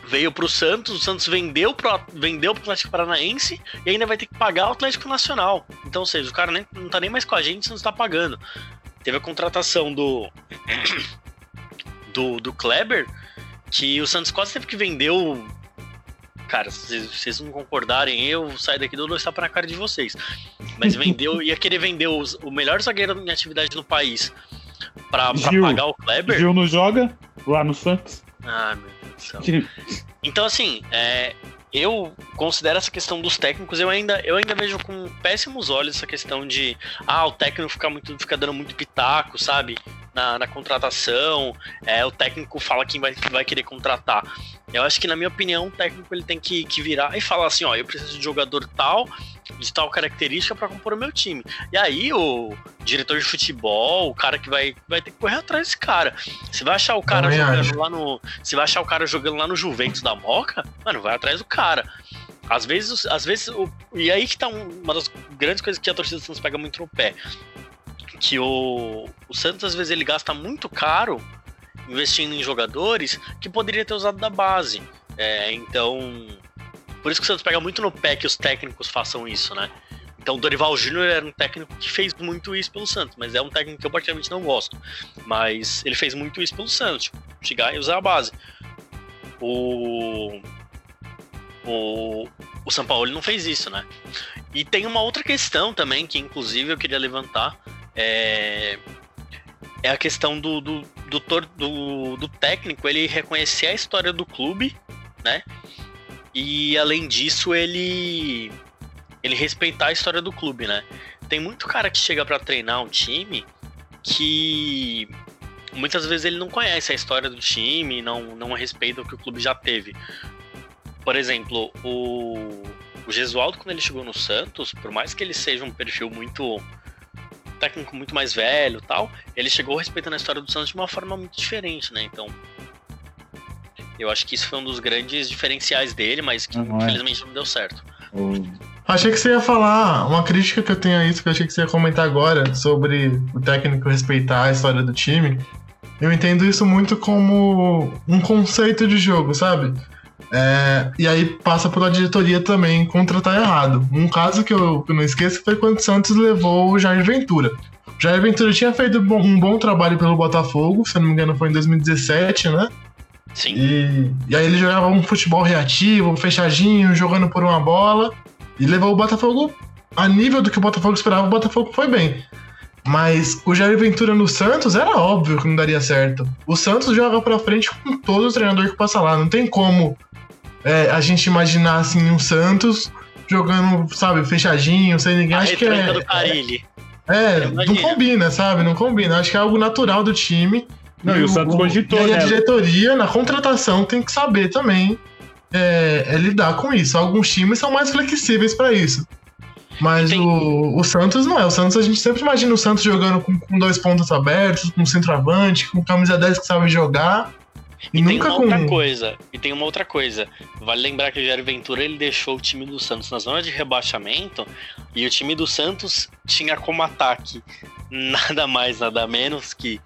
veio pro Santos, o Santos vendeu pro, vendeu pro Atlético Paranaense e ainda vai ter que pagar o Atlético Nacional. Então, ou seja, o cara nem, não tá nem mais com a gente, o Santos tá pagando. Teve a contratação do do, do Kleber, que o Santos quase teve que vender o. Cara, se vocês não concordarem, eu saio daqui dou dois tapas na cara de vocês. Mas vendeu, ia querer vender os- o melhor zagueiro em atividade no país Gil. pagar o Kleber. Gil não joga? lá no Santos. Ah, meu Céu. Então, assim, é, eu considero essa questão dos técnicos, eu ainda, eu ainda vejo com péssimos olhos essa questão de ah, o técnico fica, muito, fica dando muito pitaco, sabe? Na, na contratação, é, o técnico fala quem vai, vai querer contratar. Eu acho que, na minha opinião, o técnico ele tem que, que virar e falar assim: ó, eu preciso de jogador tal, de tal característica para compor o meu time. E aí o diretor de futebol, o cara que vai, vai ter que correr atrás desse cara. Você vai achar o cara Também jogando acho. lá no. Você vai achar o cara jogando lá no Juventus da Moca, mano, vai atrás do cara. Às vezes, às vezes, o- e aí que tá um- uma das grandes coisas que a torcida do Santos pega muito no pé. Que o, o Santos, às vezes, ele gasta muito caro investindo em jogadores que poderia ter usado da base. É, então, por isso que o Santos pega muito no pé que os técnicos façam isso, né? Então, Dorival Júnior era um técnico que fez muito isso pelo Santos, mas é um técnico que eu particularmente não gosto. Mas ele fez muito isso pelo Santos, tipo, chegar e usar a base. O. O, o São Paulo não fez isso, né? E tem uma outra questão também, que inclusive eu queria levantar. É, é a questão do, do, do, do, do técnico ele reconhecer a história do clube, né? E além disso, ele ele respeitar a história do clube, né? Tem muito cara que chega pra treinar um time que muitas vezes ele não conhece a história do time, não, não respeita o que o clube já teve. Por exemplo, o, o Gesualdo, quando ele chegou no Santos, por mais que ele seja um perfil muito técnico muito mais velho tal, ele chegou respeitando a história do Santos de uma forma muito diferente, né? Então, eu acho que isso foi um dos grandes diferenciais dele, mas que Uhum, é. infelizmente não deu certo. Achei que você ia falar uma crítica que eu tenho a isso, que eu achei que você ia comentar agora, sobre o técnico respeitar a história do time. Eu entendo isso muito como um conceito de jogo, sabe? É, e aí passa pela diretoria também contratar errado. Um caso que eu, que eu não esqueço foi quando o Santos levou o Jair Ventura. O Jair Ventura tinha feito um bom trabalho pelo Botafogo, se eu não me engano foi em 2017, né? Sim. E, e aí ele jogava um futebol reativo, fechadinho, jogando por uma bola. E levou o Botafogo a nível do que o Botafogo esperava, o Botafogo foi bem. Mas o Jair Ventura no Santos era óbvio que não daria certo. O Santos joga pra frente com todo o treinador que passa lá. Não tem como é, a gente imaginar assim um Santos jogando, sabe, fechadinho, sem ninguém. A Acho que é, do Carilli. é, não Imagina. combina, sabe? Não combina. Acho que é algo natural do time. Não, e o Santos cogitou, e aí né? a diretoria, na contratação, tem que saber também é, é lidar com isso. Alguns times são mais flexíveis pra isso. Mas E tem- o, o Santos não é. O Santos, a gente sempre imagina o Santos jogando com, com dois pontos abertos, com centroavante, com camisa 10 que sabe jogar. E, E tem nunca uma outra coisa. E tem uma outra coisa. Vale lembrar que o Jair Ventura ele deixou o time do Santos na zona de rebaixamento e o time do Santos tinha como ataque nada mais, nada menos que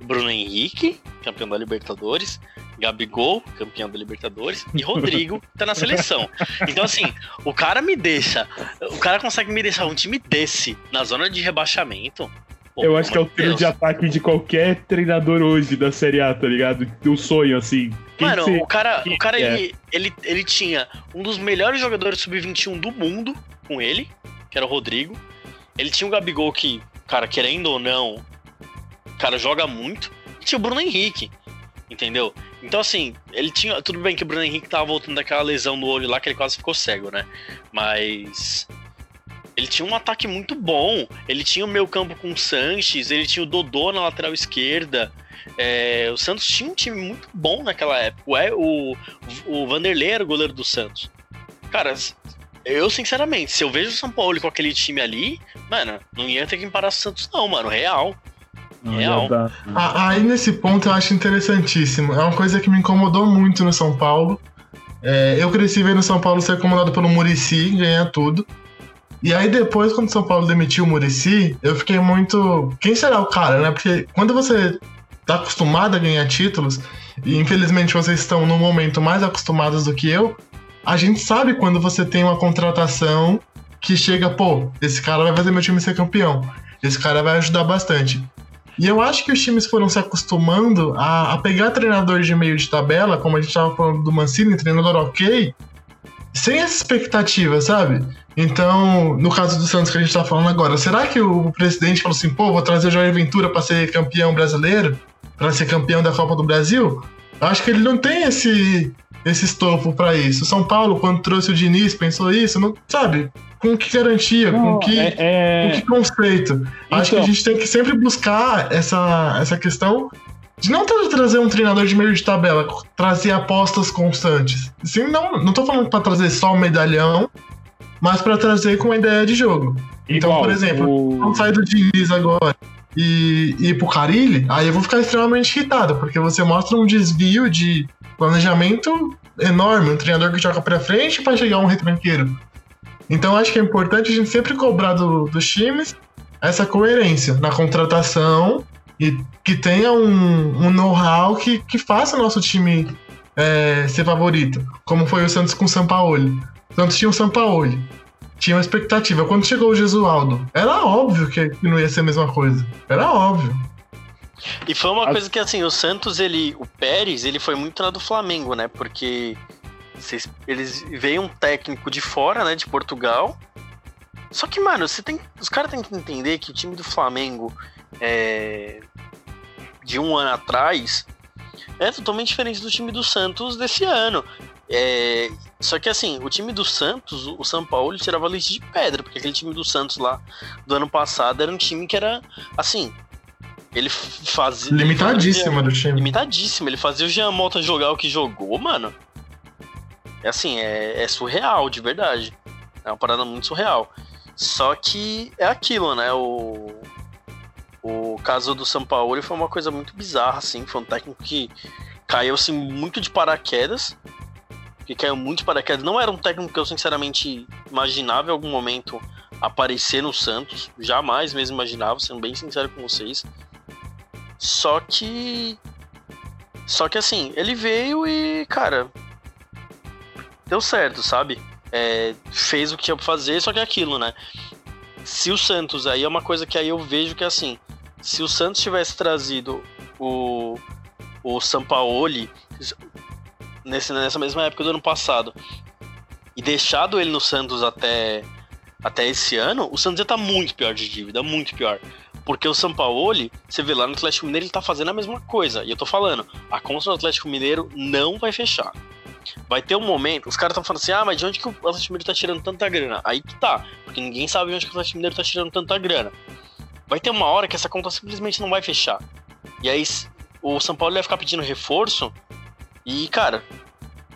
Bruno Henrique, campeão da Libertadores, Gabigol, campeão da Libertadores, e Rodrigo, que tá na seleção. Então, assim, o cara me deixa. O cara consegue me deixar um time desse na zona de rebaixamento. Pô, Eu acho que é o trio Deus. de ataque de qualquer treinador hoje da Série A, tá ligado? O sonho, assim. Quem Mano, o cara, o cara é? ele, ele, ele tinha um dos melhores jogadores sub-21 do mundo com ele, que era o Rodrigo. Ele tinha o Gabigol que, cara, querendo ou não, o cara joga muito. E tinha o Bruno Henrique, entendeu? Então, assim, ele tinha. Tudo bem que o Bruno Henrique tava voltando daquela lesão no olho lá, que ele quase ficou cego, né? Mas. Ele tinha um ataque muito bom. Ele tinha o meio campo com o Sanches, ele tinha o Dodô na lateral esquerda. É, o Santos tinha um time muito bom naquela época. O, o, o Vanderlei era o goleiro do Santos. Cara, eu sinceramente, se eu vejo o São Paulo com aquele time ali, mano, não ia ter que parar o Santos, não, mano. Real. Real. já dá. A- Aí nesse ponto eu acho interessantíssimo. É uma coisa que me incomodou muito no São Paulo. É, eu cresci vendo o São Paulo ser comandado pelo Murici, ganhar tudo. E aí depois, quando São Paulo demitiu o Murici, eu fiquei muito. Quem será o cara, né? Porque quando você tá acostumado a ganhar títulos, e infelizmente vocês estão num momento mais acostumados do que eu, a gente sabe quando você tem uma contratação que chega, pô, esse cara vai fazer meu time ser campeão. Esse cara vai ajudar bastante. E eu acho que os times foram se acostumando a, a pegar treinador de meio de tabela, como a gente tava falando do Mancini, treinador ok, sem essa expectativa, sabe? Então, no caso do Santos que a gente tá falando agora, será que o presidente falou assim, pô, vou trazer o Jair Ventura pra ser campeão brasileiro? para ser campeão da Copa do Brasil, eu acho que ele não tem esse esse estofo para isso. São Paulo, quando trouxe o Diniz, pensou isso, não sabe? Com que garantia, Não, com que é- é- com que conceito? Acho que a Então. gente tem que sempre buscar essa, essa questão de não tra- trazer um treinador de meio de tabela, trazer apostas constantes. Sim, não, não tô falando para trazer só um medalhão, mas para trazer com uma ideia de jogo. Então, igual, por exemplo, o- Quando sair do Diniz agora e e ir pro Carilli, aí eu vou ficar extremamente irritado, porque você mostra um desvio de planejamento enorme, um treinador que joga pra frente para chegar um retranqueiro. Então acho que é importante a gente sempre cobrar do- dos times essa coerência na contratação e que tenha um, um know-how que, que faça o nosso time é, ser favorito, como foi o Santos com o Sampaoli. Santos tinha o Sampaoli, tinha uma expectativa. Quando chegou o Gesualdo, era óbvio que, não ia ser a mesma coisa. Era óbvio. E foi uma coisa que, assim, o Santos, ele. O Pérez, ele foi muito lá do Flamengo, né? Porque vocês- eles veio um técnico de fora, né? De Portugal. Só que, mano, você tem, os caras têm que entender que o time do Flamengo é, de um ano atrás é totalmente diferente do time do Santos desse ano. É, só que assim, o time do Santos, o São Paulo, tirava leite de pedra, porque aquele time do Santos lá do ano passado era um time que era assim. Ele fazia. Limitadíssima do time. limitadíssimo. Ele fazia o Jean Mota jogar o que jogou, mano. É assim, é, é surreal, de verdade. É uma parada muito surreal. Só que é aquilo, né? O, o caso do São Paulo foi uma coisa muito bizarra, assim. Foi um técnico que caiu assim, muito de paraquedas. Que caiu muito de paraquedas. Não era um técnico que eu sinceramente imaginava em algum momento aparecer no Santos. Jamais mesmo imaginava, sendo bem sincero com vocês. Só que. Só que assim, ele veio e, cara. Deu certo, sabe? É, fez o que tinha pra fazer, só que é aquilo, né? Se o Santos, aí é uma coisa que aí eu vejo que assim. Se o Santos tivesse trazido o, o Sampaoli nesse, nessa mesma época do ano passado e deixado ele no Santos até, até esse ano, o Santos ia estar muito pior de dívida, muito pior. Porque o Sampaoli, você vê lá no Atlético Mineiro, ele tá fazendo a mesma coisa. E eu tô falando, a conta do Atlético Mineiro não vai fechar. Vai ter um momento, os caras estão falando assim, ah, mas de onde que o Atlético Mineiro tá tirando tanta grana? Aí que tá, porque ninguém sabe de onde que o Atlético Mineiro tá tirando tanta grana. Vai ter uma hora que essa conta simplesmente não vai fechar. E aí o São Paulo vai ficar pedindo reforço. E, cara,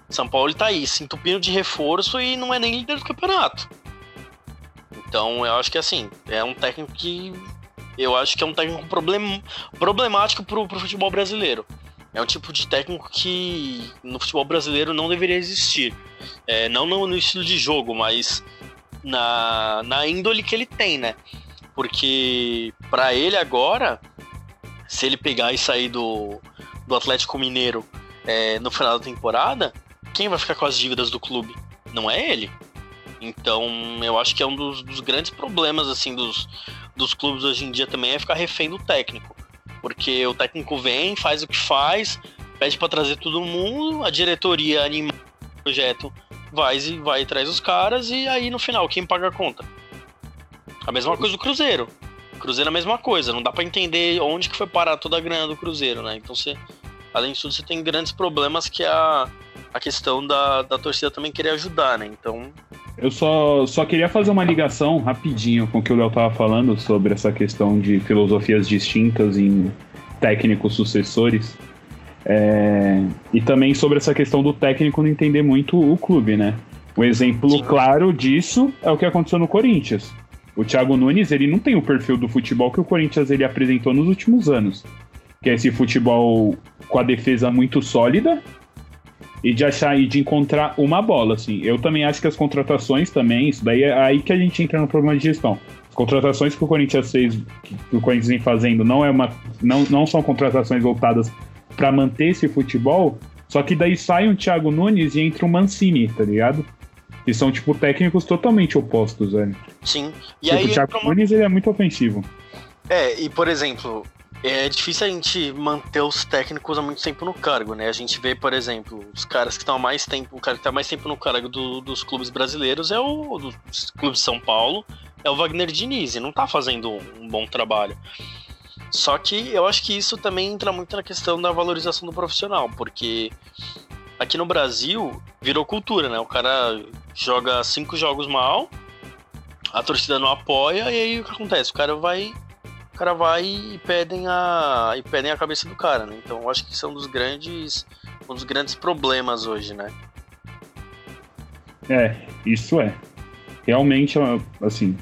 São Paulo tá aí, se entupindo de reforço e não é nem líder do campeonato. Então eu acho que assim, é um técnico que. Eu acho que é um técnico problem, problemático pro, pro futebol brasileiro. É um tipo de técnico que no futebol brasileiro não deveria existir. É, não no, no estilo de jogo, mas na, na índole que ele tem, né? Porque para ele agora, se ele pegar e sair do, do Atlético Mineiro é, no final da temporada, quem vai ficar com as dívidas do clube? Não é ele. Então, eu acho que é um dos, dos grandes problemas assim dos, dos clubes hoje em dia também é ficar refém do técnico. Porque o técnico vem, faz o que faz, pede para trazer todo mundo, a diretoria anima o projeto, vai e vai e traz os caras e aí no final quem paga a conta? A mesma coisa do Cruzeiro. Cruzeiro é a mesma coisa, não dá para entender onde que foi parar toda a grana do Cruzeiro, né? Então você, além disso, você tem grandes problemas que é a, a questão da, da torcida também querer ajudar, né? Então, Eu só, só queria fazer uma ligação rapidinho com o que o Léo tava falando sobre essa questão de filosofias distintas em técnicos sucessores. É, e também sobre essa questão do técnico não entender muito o clube, né? Um exemplo Sim. claro disso é o que aconteceu no Corinthians. O Thiago Nunes, ele não tem o perfil do futebol que o Corinthians ele apresentou nos últimos anos. Que é esse futebol com a defesa muito sólida, e de achar e de encontrar uma bola, assim. Eu também acho que as contratações também, isso daí é aí que a gente entra no problema de gestão. As contratações que o Corinthians fez, que o Corinthians vem fazendo, não é uma não, não são contratações voltadas para manter esse futebol, só que daí sai um Thiago Nunes e entra um Mancini, tá ligado? Que são tipo técnicos totalmente opostos, velho. sim. E Tipo, aí o Thiago Nunes ele é muito ofensivo. É, e por exemplo, é difícil a gente manter os técnicos há muito tempo no cargo, né? A gente vê, por exemplo, os caras que estão há mais tempo, o cara que tá mais tempo no cargo do- dos clubes brasileiros é o dos clubes de São Paulo, é o Wagner Diniz, e não tá fazendo um bom trabalho. Só que eu acho que isso também entra muito na questão da valorização do profissional, porque aqui no Brasil virou cultura, né? O cara joga cinco jogos mal, a torcida não apoia, e aí o que acontece? O cara vai. O cara vai e pedem a. e pedem a cabeça do cara, né? Então eu acho que são um dos grandes. um dos grandes problemas hoje, né? É, isso é. Realmente, assim.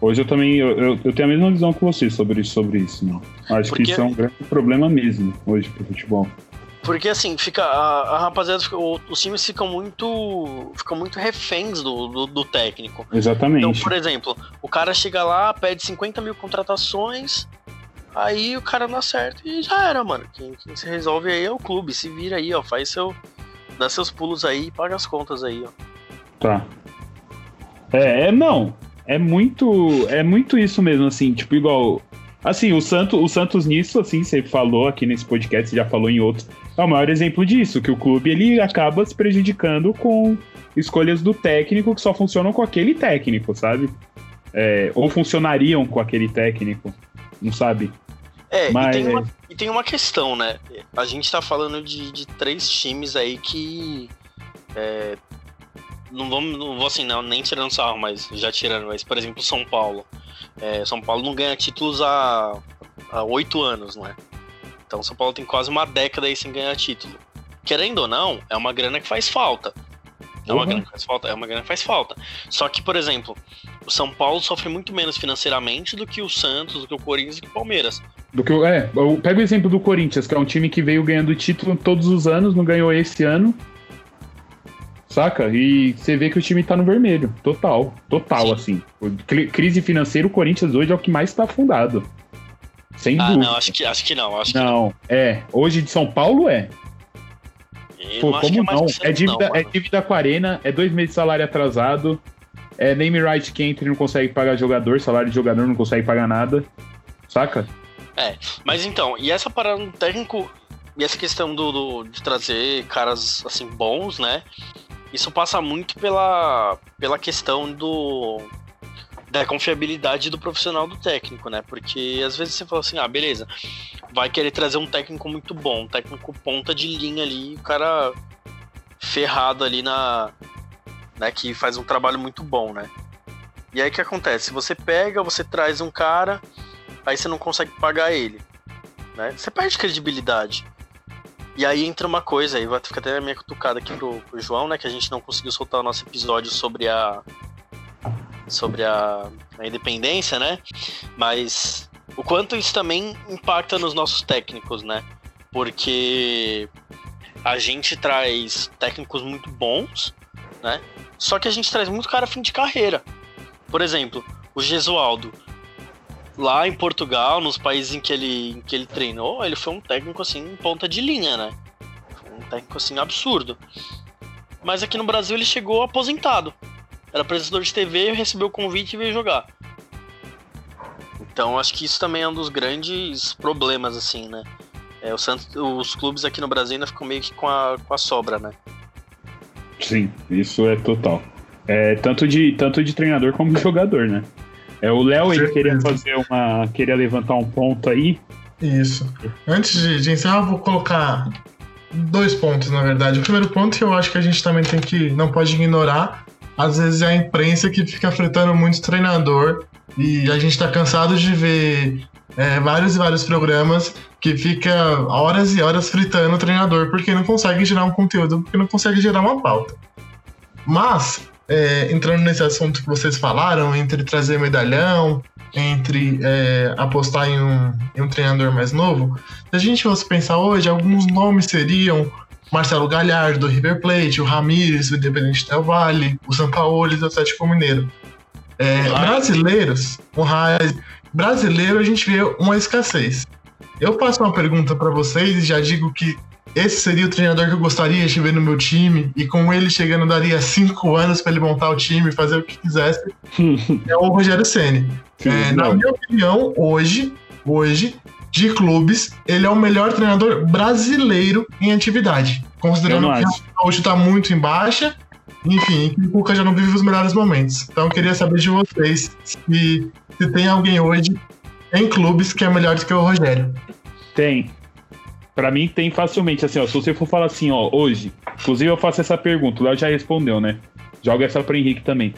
Hoje eu também eu, eu, eu tenho a mesma visão que você sobre, sobre isso, né? Acho Porque... que isso é um grande problema mesmo hoje pro futebol. Porque assim, fica. A, a rapaziada, fica, os times ficam muito. ficam muito reféns do, do, do, técnico. Exatamente. Então, por exemplo, o cara chega lá, pede 50 mil contratações, aí o cara não acerta e já era, mano. Quem, quem se resolve aí é o clube. Se vira aí, ó. Faz seu. Dá seus pulos aí e paga as contas aí, ó. Tá. É, é não. É muito. É muito isso mesmo, assim, tipo, igual. Assim, o, Santo, o Santos nisso, assim, você falou aqui nesse podcast, você já falou em outros, é o maior exemplo disso, que o clube ele acaba se prejudicando com escolhas do técnico que só funcionam com aquele técnico, sabe? É, ou funcionariam com aquele técnico, não sabe? É, Mas... e, tem uma, e tem uma questão, né? A gente tá falando de, de três times aí que. É, não vou, não vou assim, não, nem tirando sarro, mas já tirando, mas, por exemplo, São Paulo. É, São Paulo não ganha títulos há oito anos, né? Então São Paulo tem quase uma década aí sem ganhar título. Querendo ou não, é uma grana que faz falta. É uma uhum. grana que faz falta, é uma grana que faz falta. Só que, por exemplo, o São Paulo sofre muito menos financeiramente do que o Santos, do que o Corinthians e do que o Palmeiras. Do que, é, pega o exemplo do Corinthians, que é um time que veio ganhando título todos os anos, não ganhou esse ano. Saca? E você vê que o time tá no vermelho. Total. Total, Sim. assim. Crise financeira, o Corinthians hoje é o que mais tá afundado. Sem ah, dúvida. Não, acho que, acho que não. Acho não, que não, é. Hoje de São Paulo é. Pô, como é não? É dívida, não, é dívida com a Arena, é dois meses de salário atrasado, é name right que entra e não consegue pagar jogador, salário de jogador não consegue pagar nada. Saca? É, mas então, e essa parada do técnico, e essa questão do, do, de trazer caras assim bons, né? Isso passa muito pela, pela questão do da confiabilidade do profissional do técnico, né? Porque às vezes você fala assim, ah, beleza, vai querer trazer um técnico muito bom, um técnico ponta de linha ali, o cara ferrado ali na. Né, que faz um trabalho muito bom, né? E aí o que acontece? Você pega, você traz um cara, aí você não consegue pagar ele. Né? Você perde credibilidade. E aí entra uma coisa, aí vai ficar até a minha cutucada aqui pro, pro João, né? Que a gente não conseguiu soltar o nosso episódio sobre a. sobre a, a independência, né? Mas o quanto isso também impacta nos nossos técnicos, né? Porque a gente traz técnicos muito bons, né? Só que a gente traz muito cara fim de carreira. Por exemplo, o Gesualdo lá em Portugal, nos países em que ele, em que ele treinou, ele foi um técnico assim, ponta de linha, né? Um técnico assim absurdo. Mas aqui no Brasil ele chegou aposentado. Era apresentador de TV, recebeu o convite e veio jogar. Então acho que isso também é um dos grandes problemas, assim, né? É, o Santos, os clubes aqui no Brasil ainda ficam meio que com a, com a sobra, né? Sim, isso é total. É, tanto, de, tanto de treinador como de jogador, né? É, o Léo ele queria fazer uma. queria levantar um ponto aí. Isso. Antes de, de encerrar, eu vou colocar dois pontos, na verdade. O primeiro ponto que eu acho que a gente também tem que. não pode ignorar. Às vezes é a imprensa que fica fretando muito treinador. E a gente tá cansado de ver é, vários e vários programas que fica horas e horas fritando o treinador porque não consegue gerar um conteúdo, porque não consegue gerar uma pauta. Mas é, entrando nesse assunto que vocês falaram, entre trazer medalhão, entre é, apostar em um, em um treinador mais novo, se a gente fosse pensar hoje, alguns nomes seriam Marcelo Galhardo do River Plate, o Ramires do Independente Del Vale, o Sampaoli do Atlético Mineiro. É, brasileiros, o Raiz, brasileiro a gente vê uma escassez. Eu passo uma pergunta para vocês e já digo que esse seria o treinador que eu gostaria de ver no meu time, e com ele chegando daria cinco anos para ele montar o time, fazer o que quisesse. é o Rogério Ceni. É, na minha opinião, hoje, hoje, de clubes, ele é o melhor treinador brasileiro em atividade. Considerando que o hoje está muito em baixa, enfim, que o Cuca já não vive os melhores momentos. Então eu queria saber de vocês se, se tem alguém hoje em clubes que é melhor do que o Rogério. Tem. Pra mim tem facilmente, assim, ó, se você for falar assim, ó, hoje, inclusive eu faço essa pergunta, o Léo já respondeu, né? Joga essa pro Henrique também.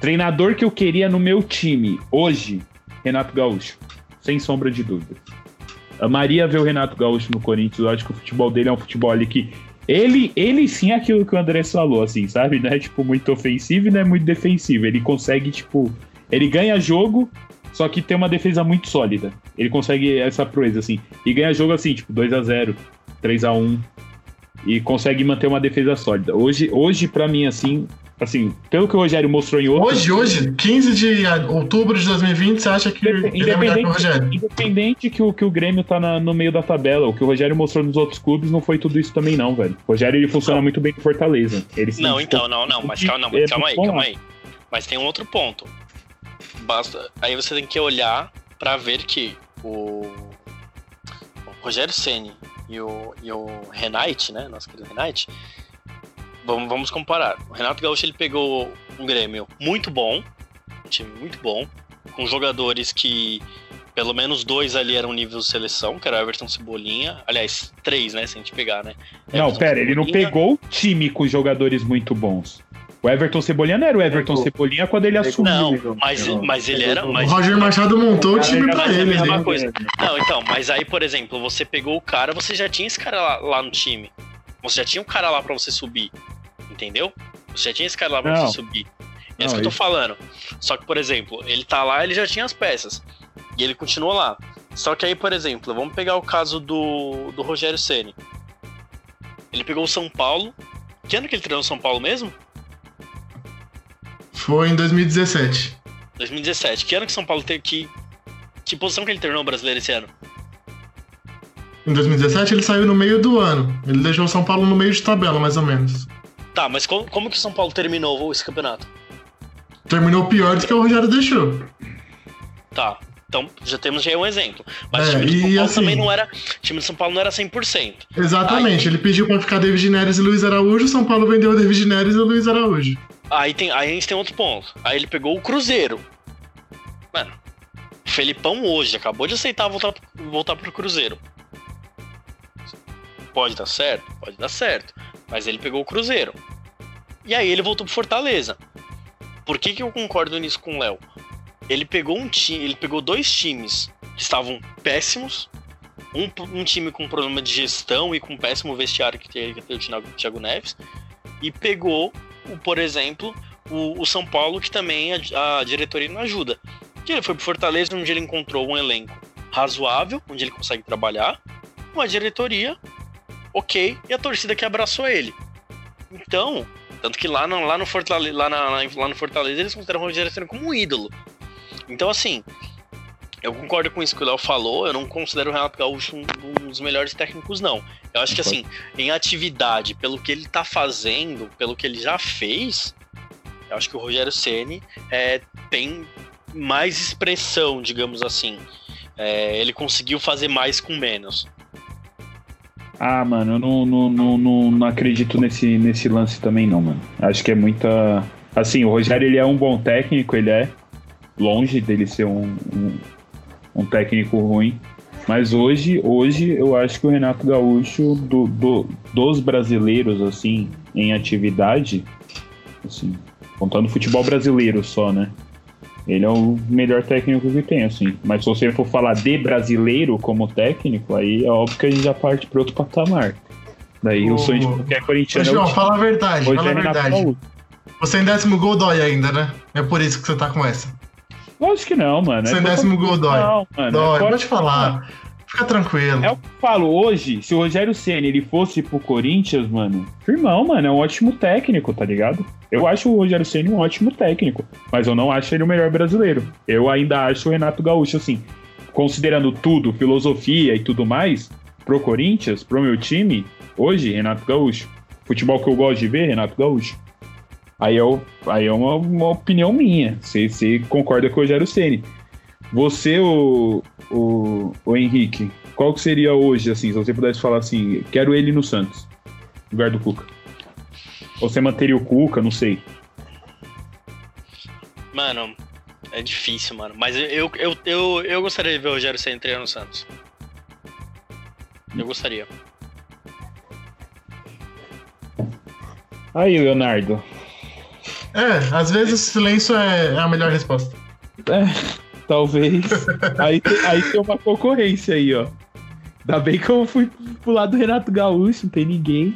Treinador que eu queria no meu time, hoje, Renato Gaúcho. Sem sombra de dúvida. Amaria ver o Renato Gaúcho no Corinthians, eu acho que o futebol dele é um futebol ali que ele, ele sim é aquilo que o André falou, assim, sabe? Não é, tipo, muito ofensivo e não é muito defensivo. Ele consegue, tipo... Ele ganha jogo, só que tem uma defesa muito sólida. Ele consegue essa proeza, assim. E ganha jogo, assim, tipo, 2 a 0 3 a 1 E consegue manter uma defesa sólida. Hoje, hoje para mim, assim... Assim, pelo que o Rogério mostrou em outro... Hoje, hoje, 15 de outubro de 2020, você acha que ele é melhor que o Rogério? Independente que o, que o Grêmio tá na- no meio da tabela, o que o Rogério mostrou nos outros clubes não foi tudo isso também, não, velho. O Rogério ele funciona muito bem com Fortaleza. Ele Não, então, não, não, mas calma, não, É mas calma aí, calma aí. Mas tem um outro ponto. Basta. Aí você tem que olhar pra ver que o, o Rogério Ceni e o, e o Renate, né? Nosso querido Renate. Vamos, vamos comparar. O Renato Gaúcho ele pegou um Grêmio muito bom, um time muito bom, com jogadores que pelo menos dois ali eram nível seleção, que era o Everton Cebolinha. Aliás, três, né? Se a gente pegar, né? Não, Everton pera, ele não Cebolinha, pegou o time com jogadores muito bons. O Everton Cebolinha não era o Everton Pegou. Cebolinha quando ele assumiu. Não, mas, mas ele era. todo O Mas, Roger Machado montou o time ele pra faz a ele. mesma né? coisa. Não, então, mas aí, por exemplo, você pegou o cara, você já tinha esse cara lá, lá no time. Você já tinha um cara lá pra você subir. Entendeu? Você já tinha esse cara lá pra Não. você subir. É isso que eu tô falando. Só que, por exemplo, ele tá lá, ele já tinha as peças. E ele continua lá. Só que aí, por exemplo, vamos pegar o caso do, do Rogério Ceni. Ele pegou o São Paulo. Que ano que ele treinou o São Paulo mesmo? Foi em 2017. 2017. Que ano que o São Paulo teve que. Que posição que ele treinou o brasileiro esse ano? Em 2017 ele saiu no meio do ano. Ele deixou o São Paulo no meio de tabela, mais ou menos. Tá, mas como, como que o São Paulo terminou esse campeonato? Terminou pior do que o Rogério deixou. Tá. Então já temos já um exemplo. Mas É, o time do São Paulo assim- também não era. O time do São Paulo não era 100%. Exatamente. Aí- Ele pediu pra ficar David Neres e Luiz Araújo. O São Paulo vendeu o David Neres e o Luiz Araújo. Aí, tem, aí a gente tem outro ponto. Aí ele pegou o Cruzeiro. Mano, Felipão hoje acabou de aceitar voltar, voltar pro Cruzeiro. Pode dar certo? Pode dar certo. Mas ele pegou o Cruzeiro. E aí ele voltou pro Fortaleza. Por que, que eu concordo nisso com o Léo? Ele pegou um time, ele pegou dois times que estavam péssimos. Um, um time com problema de gestão e com péssimo vestiário que tem, que tem o Thiago, Neves. E pegou, o, por exemplo, o, o São Paulo, que também a, a diretoria não ajuda. Que ele foi pro Fortaleza, onde ele encontrou um elenco razoável, onde ele consegue trabalhar, uma diretoria ok, e a torcida que abraçou ele. Então, tanto que lá no, lá no, Fortaleza, lá, na- lá no Fortaleza eles consideram o Rogério Ceni como um ídolo. Então, assim, eu concordo com isso que o Léo falou, eu não considero o Renato Gaúcho um, um dos melhores técnicos, não. Eu acho que, assim, em atividade, pelo que ele tá fazendo, pelo que ele já fez, eu acho que o Rogério Ceni é, tem mais expressão, digamos assim. É, ele conseguiu fazer mais com menos. Ah, mano, eu não, não, não, não, acredito nesse, nesse lance também, não, mano. Acho que é muita. Assim, o Rogério ele é um bom técnico, ele é longe dele ser um, um, um técnico ruim. Mas hoje, hoje eu acho que o Renato Gaúcho, do, do- dos brasileiros, assim, em atividade, assim, contando futebol brasileiro só, né? Ele é o melhor técnico que tem, assim. Mas se você for falar de brasileiro como técnico, aí é óbvio que a gente já parte para outro patamar. Daí o Ô, sonho de qualquer corintiano é João, o time. fala a verdade, Hoje fala é a verdade. Você em décimo gol dói ainda, né? É por isso que você tá com essa. Lógico que não, mano. Você em É décimo gol dói. Não, mano. Dói, é pode falar. Fica tranquilo. É o que eu falo, hoje, se o Rogério Senna ele fosse pro Corinthians, mano, firmão, mano, é um ótimo técnico, tá ligado? Eu acho o Rogério Senna um ótimo técnico, mas eu não acho ele o melhor brasileiro. Eu ainda acho o Renato Gaúcho, assim, considerando tudo, filosofia e tudo mais, pro Corinthians, pro meu time, hoje, Renato Gaúcho. Futebol que eu gosto de ver, Renato Gaúcho. Aí é, o- aí é uma, uma opinião minha. Você concorda com o Rogério Ceni. Você, o, o, o Henrique, qual que seria hoje, assim, se você pudesse falar assim, quero ele no Santos, no lugar do Cuca? Ou você manteria o Cuca, não sei. Mano, É difícil, mano. Mas eu, eu, eu, eu, gostaria de ver o Rogério Senna treinando no Santos. Eu gostaria. Aí, Leonardo. É, às vezes o silêncio é a melhor resposta. É, talvez. aí, tem- aí tem uma concorrência aí, ó. Ainda bem que eu fui pro lado do Renato Gaúcho, não tem ninguém.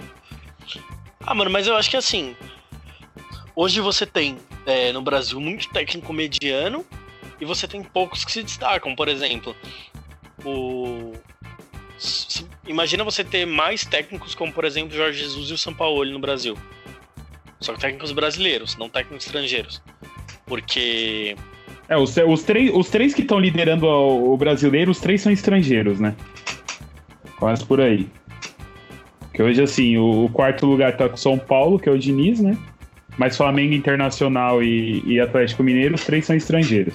Ah, mano, mas eu acho que assim. Hoje você tem é, no Brasil muito técnico mediano e você tem poucos que se destacam. Por exemplo, o. Imagina você ter mais técnicos como, por exemplo, o Jorge Jesus e o Sampaoli no Brasil. Só que técnicos brasileiros, não técnicos estrangeiros. Porque. É, os, os, três, os três que estão liderando o, o brasileiro, os três são estrangeiros, né? Quase por aí. Que hoje, assim, o, o quarto lugar tá com São Paulo, que é o Diniz, né? Mas Flamengo Internacional e, e Atlético Mineiro, os três são estrangeiros.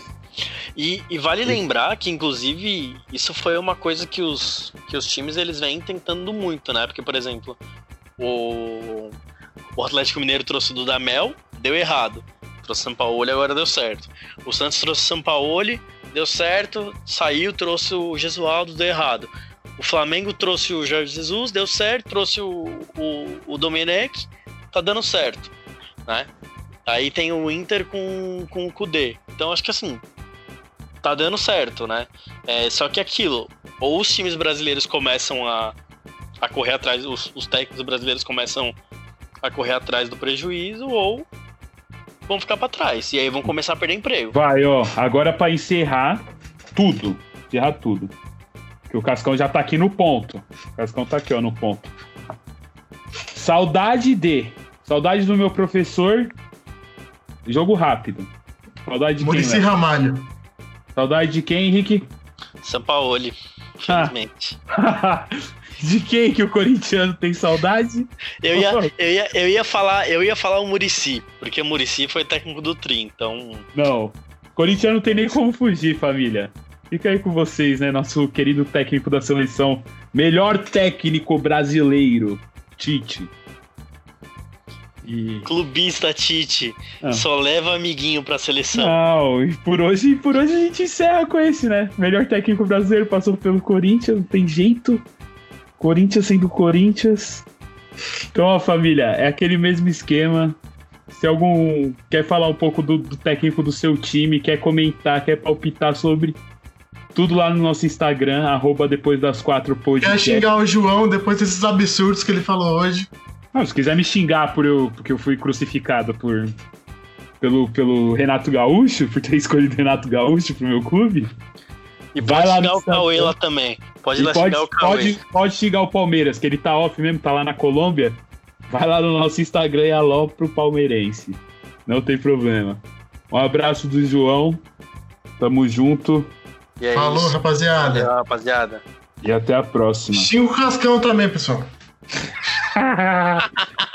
E, e vale lembrar que, inclusive, isso foi uma coisa que os, que os times eles vêm tentando muito, né? Porque, por exemplo, o, o Atlético Mineiro trouxe o Dudamel, deu errado. Trouxe Sampaoli, agora deu certo. O Santos trouxe Sampaoli, deu certo, saiu, trouxe o Gesualdo, deu errado. O Flamengo trouxe o Jorge Jesus, deu certo, trouxe o, o, o Domenech, tá dando certo, né? Aí tem o Inter com, com o Kudê. Então acho que assim, tá dando certo, né? É, só que aquilo, ou os times brasileiros começam a, a correr atrás, os, os técnicos brasileiros começam a correr atrás do prejuízo, ou vão ficar pra trás. E aí vão começar a perder emprego. Vai, ó. Agora pra encerrar tudo. Encerrar tudo. Que o Cascão já tá aqui no ponto. O Cascão tá aqui, ó, no ponto. Saudade de. Saudade do meu professor. Jogo rápido. Saudade de Murici quem, Léo? Ramalho. Saudade de quem, Henrique? Sampaoli, infelizmente. de quem que o corintiano tem saudade? Eu ia, eu, ia, eu, ia falar, eu ia falar o Murici, porque o Murici foi técnico do Tri, então. Não. Corintiano não tem nem como fugir, família. Fica aí com vocês, né? Nosso querido técnico da seleção. Melhor técnico brasileiro. Tite. E. Clubista Tite, Ah. só leva amiguinho pra seleção. Não, e por hoje, por hoje a gente encerra com esse, né? Melhor técnico brasileiro passou pelo Corinthians, não tem jeito. Corinthians sendo Corinthians. Então, ó, família, é aquele mesmo esquema. Se algum quer falar um pouco do, do técnico do seu time, quer comentar, quer palpitar sobre tudo lá no nosso Instagram, arroba depois das quatro Quer podcast. xingar o João depois desses absurdos que ele falou hoje? Ah, se quiser me xingar por eu, porque eu fui crucificado por pelo, pelo Renato Gaúcho, por ter escolhido Renato Gaúcho pro meu clube, E Vai pode lá xingar no o Cauê Instagram. lá também. Pode ir lá pode, xingar o Cauê. pode, pode xingar o Palmeiras, que ele tá off mesmo, tá lá na Colômbia. Vai lá no nosso Instagram e alô pro palmeirense. Não tem problema. Um abraço do João. Tamo junto E é Falou, isso. rapaziada. Valeu, rapaziada. e até a próxima. Xinga o Cascão também, pessoal.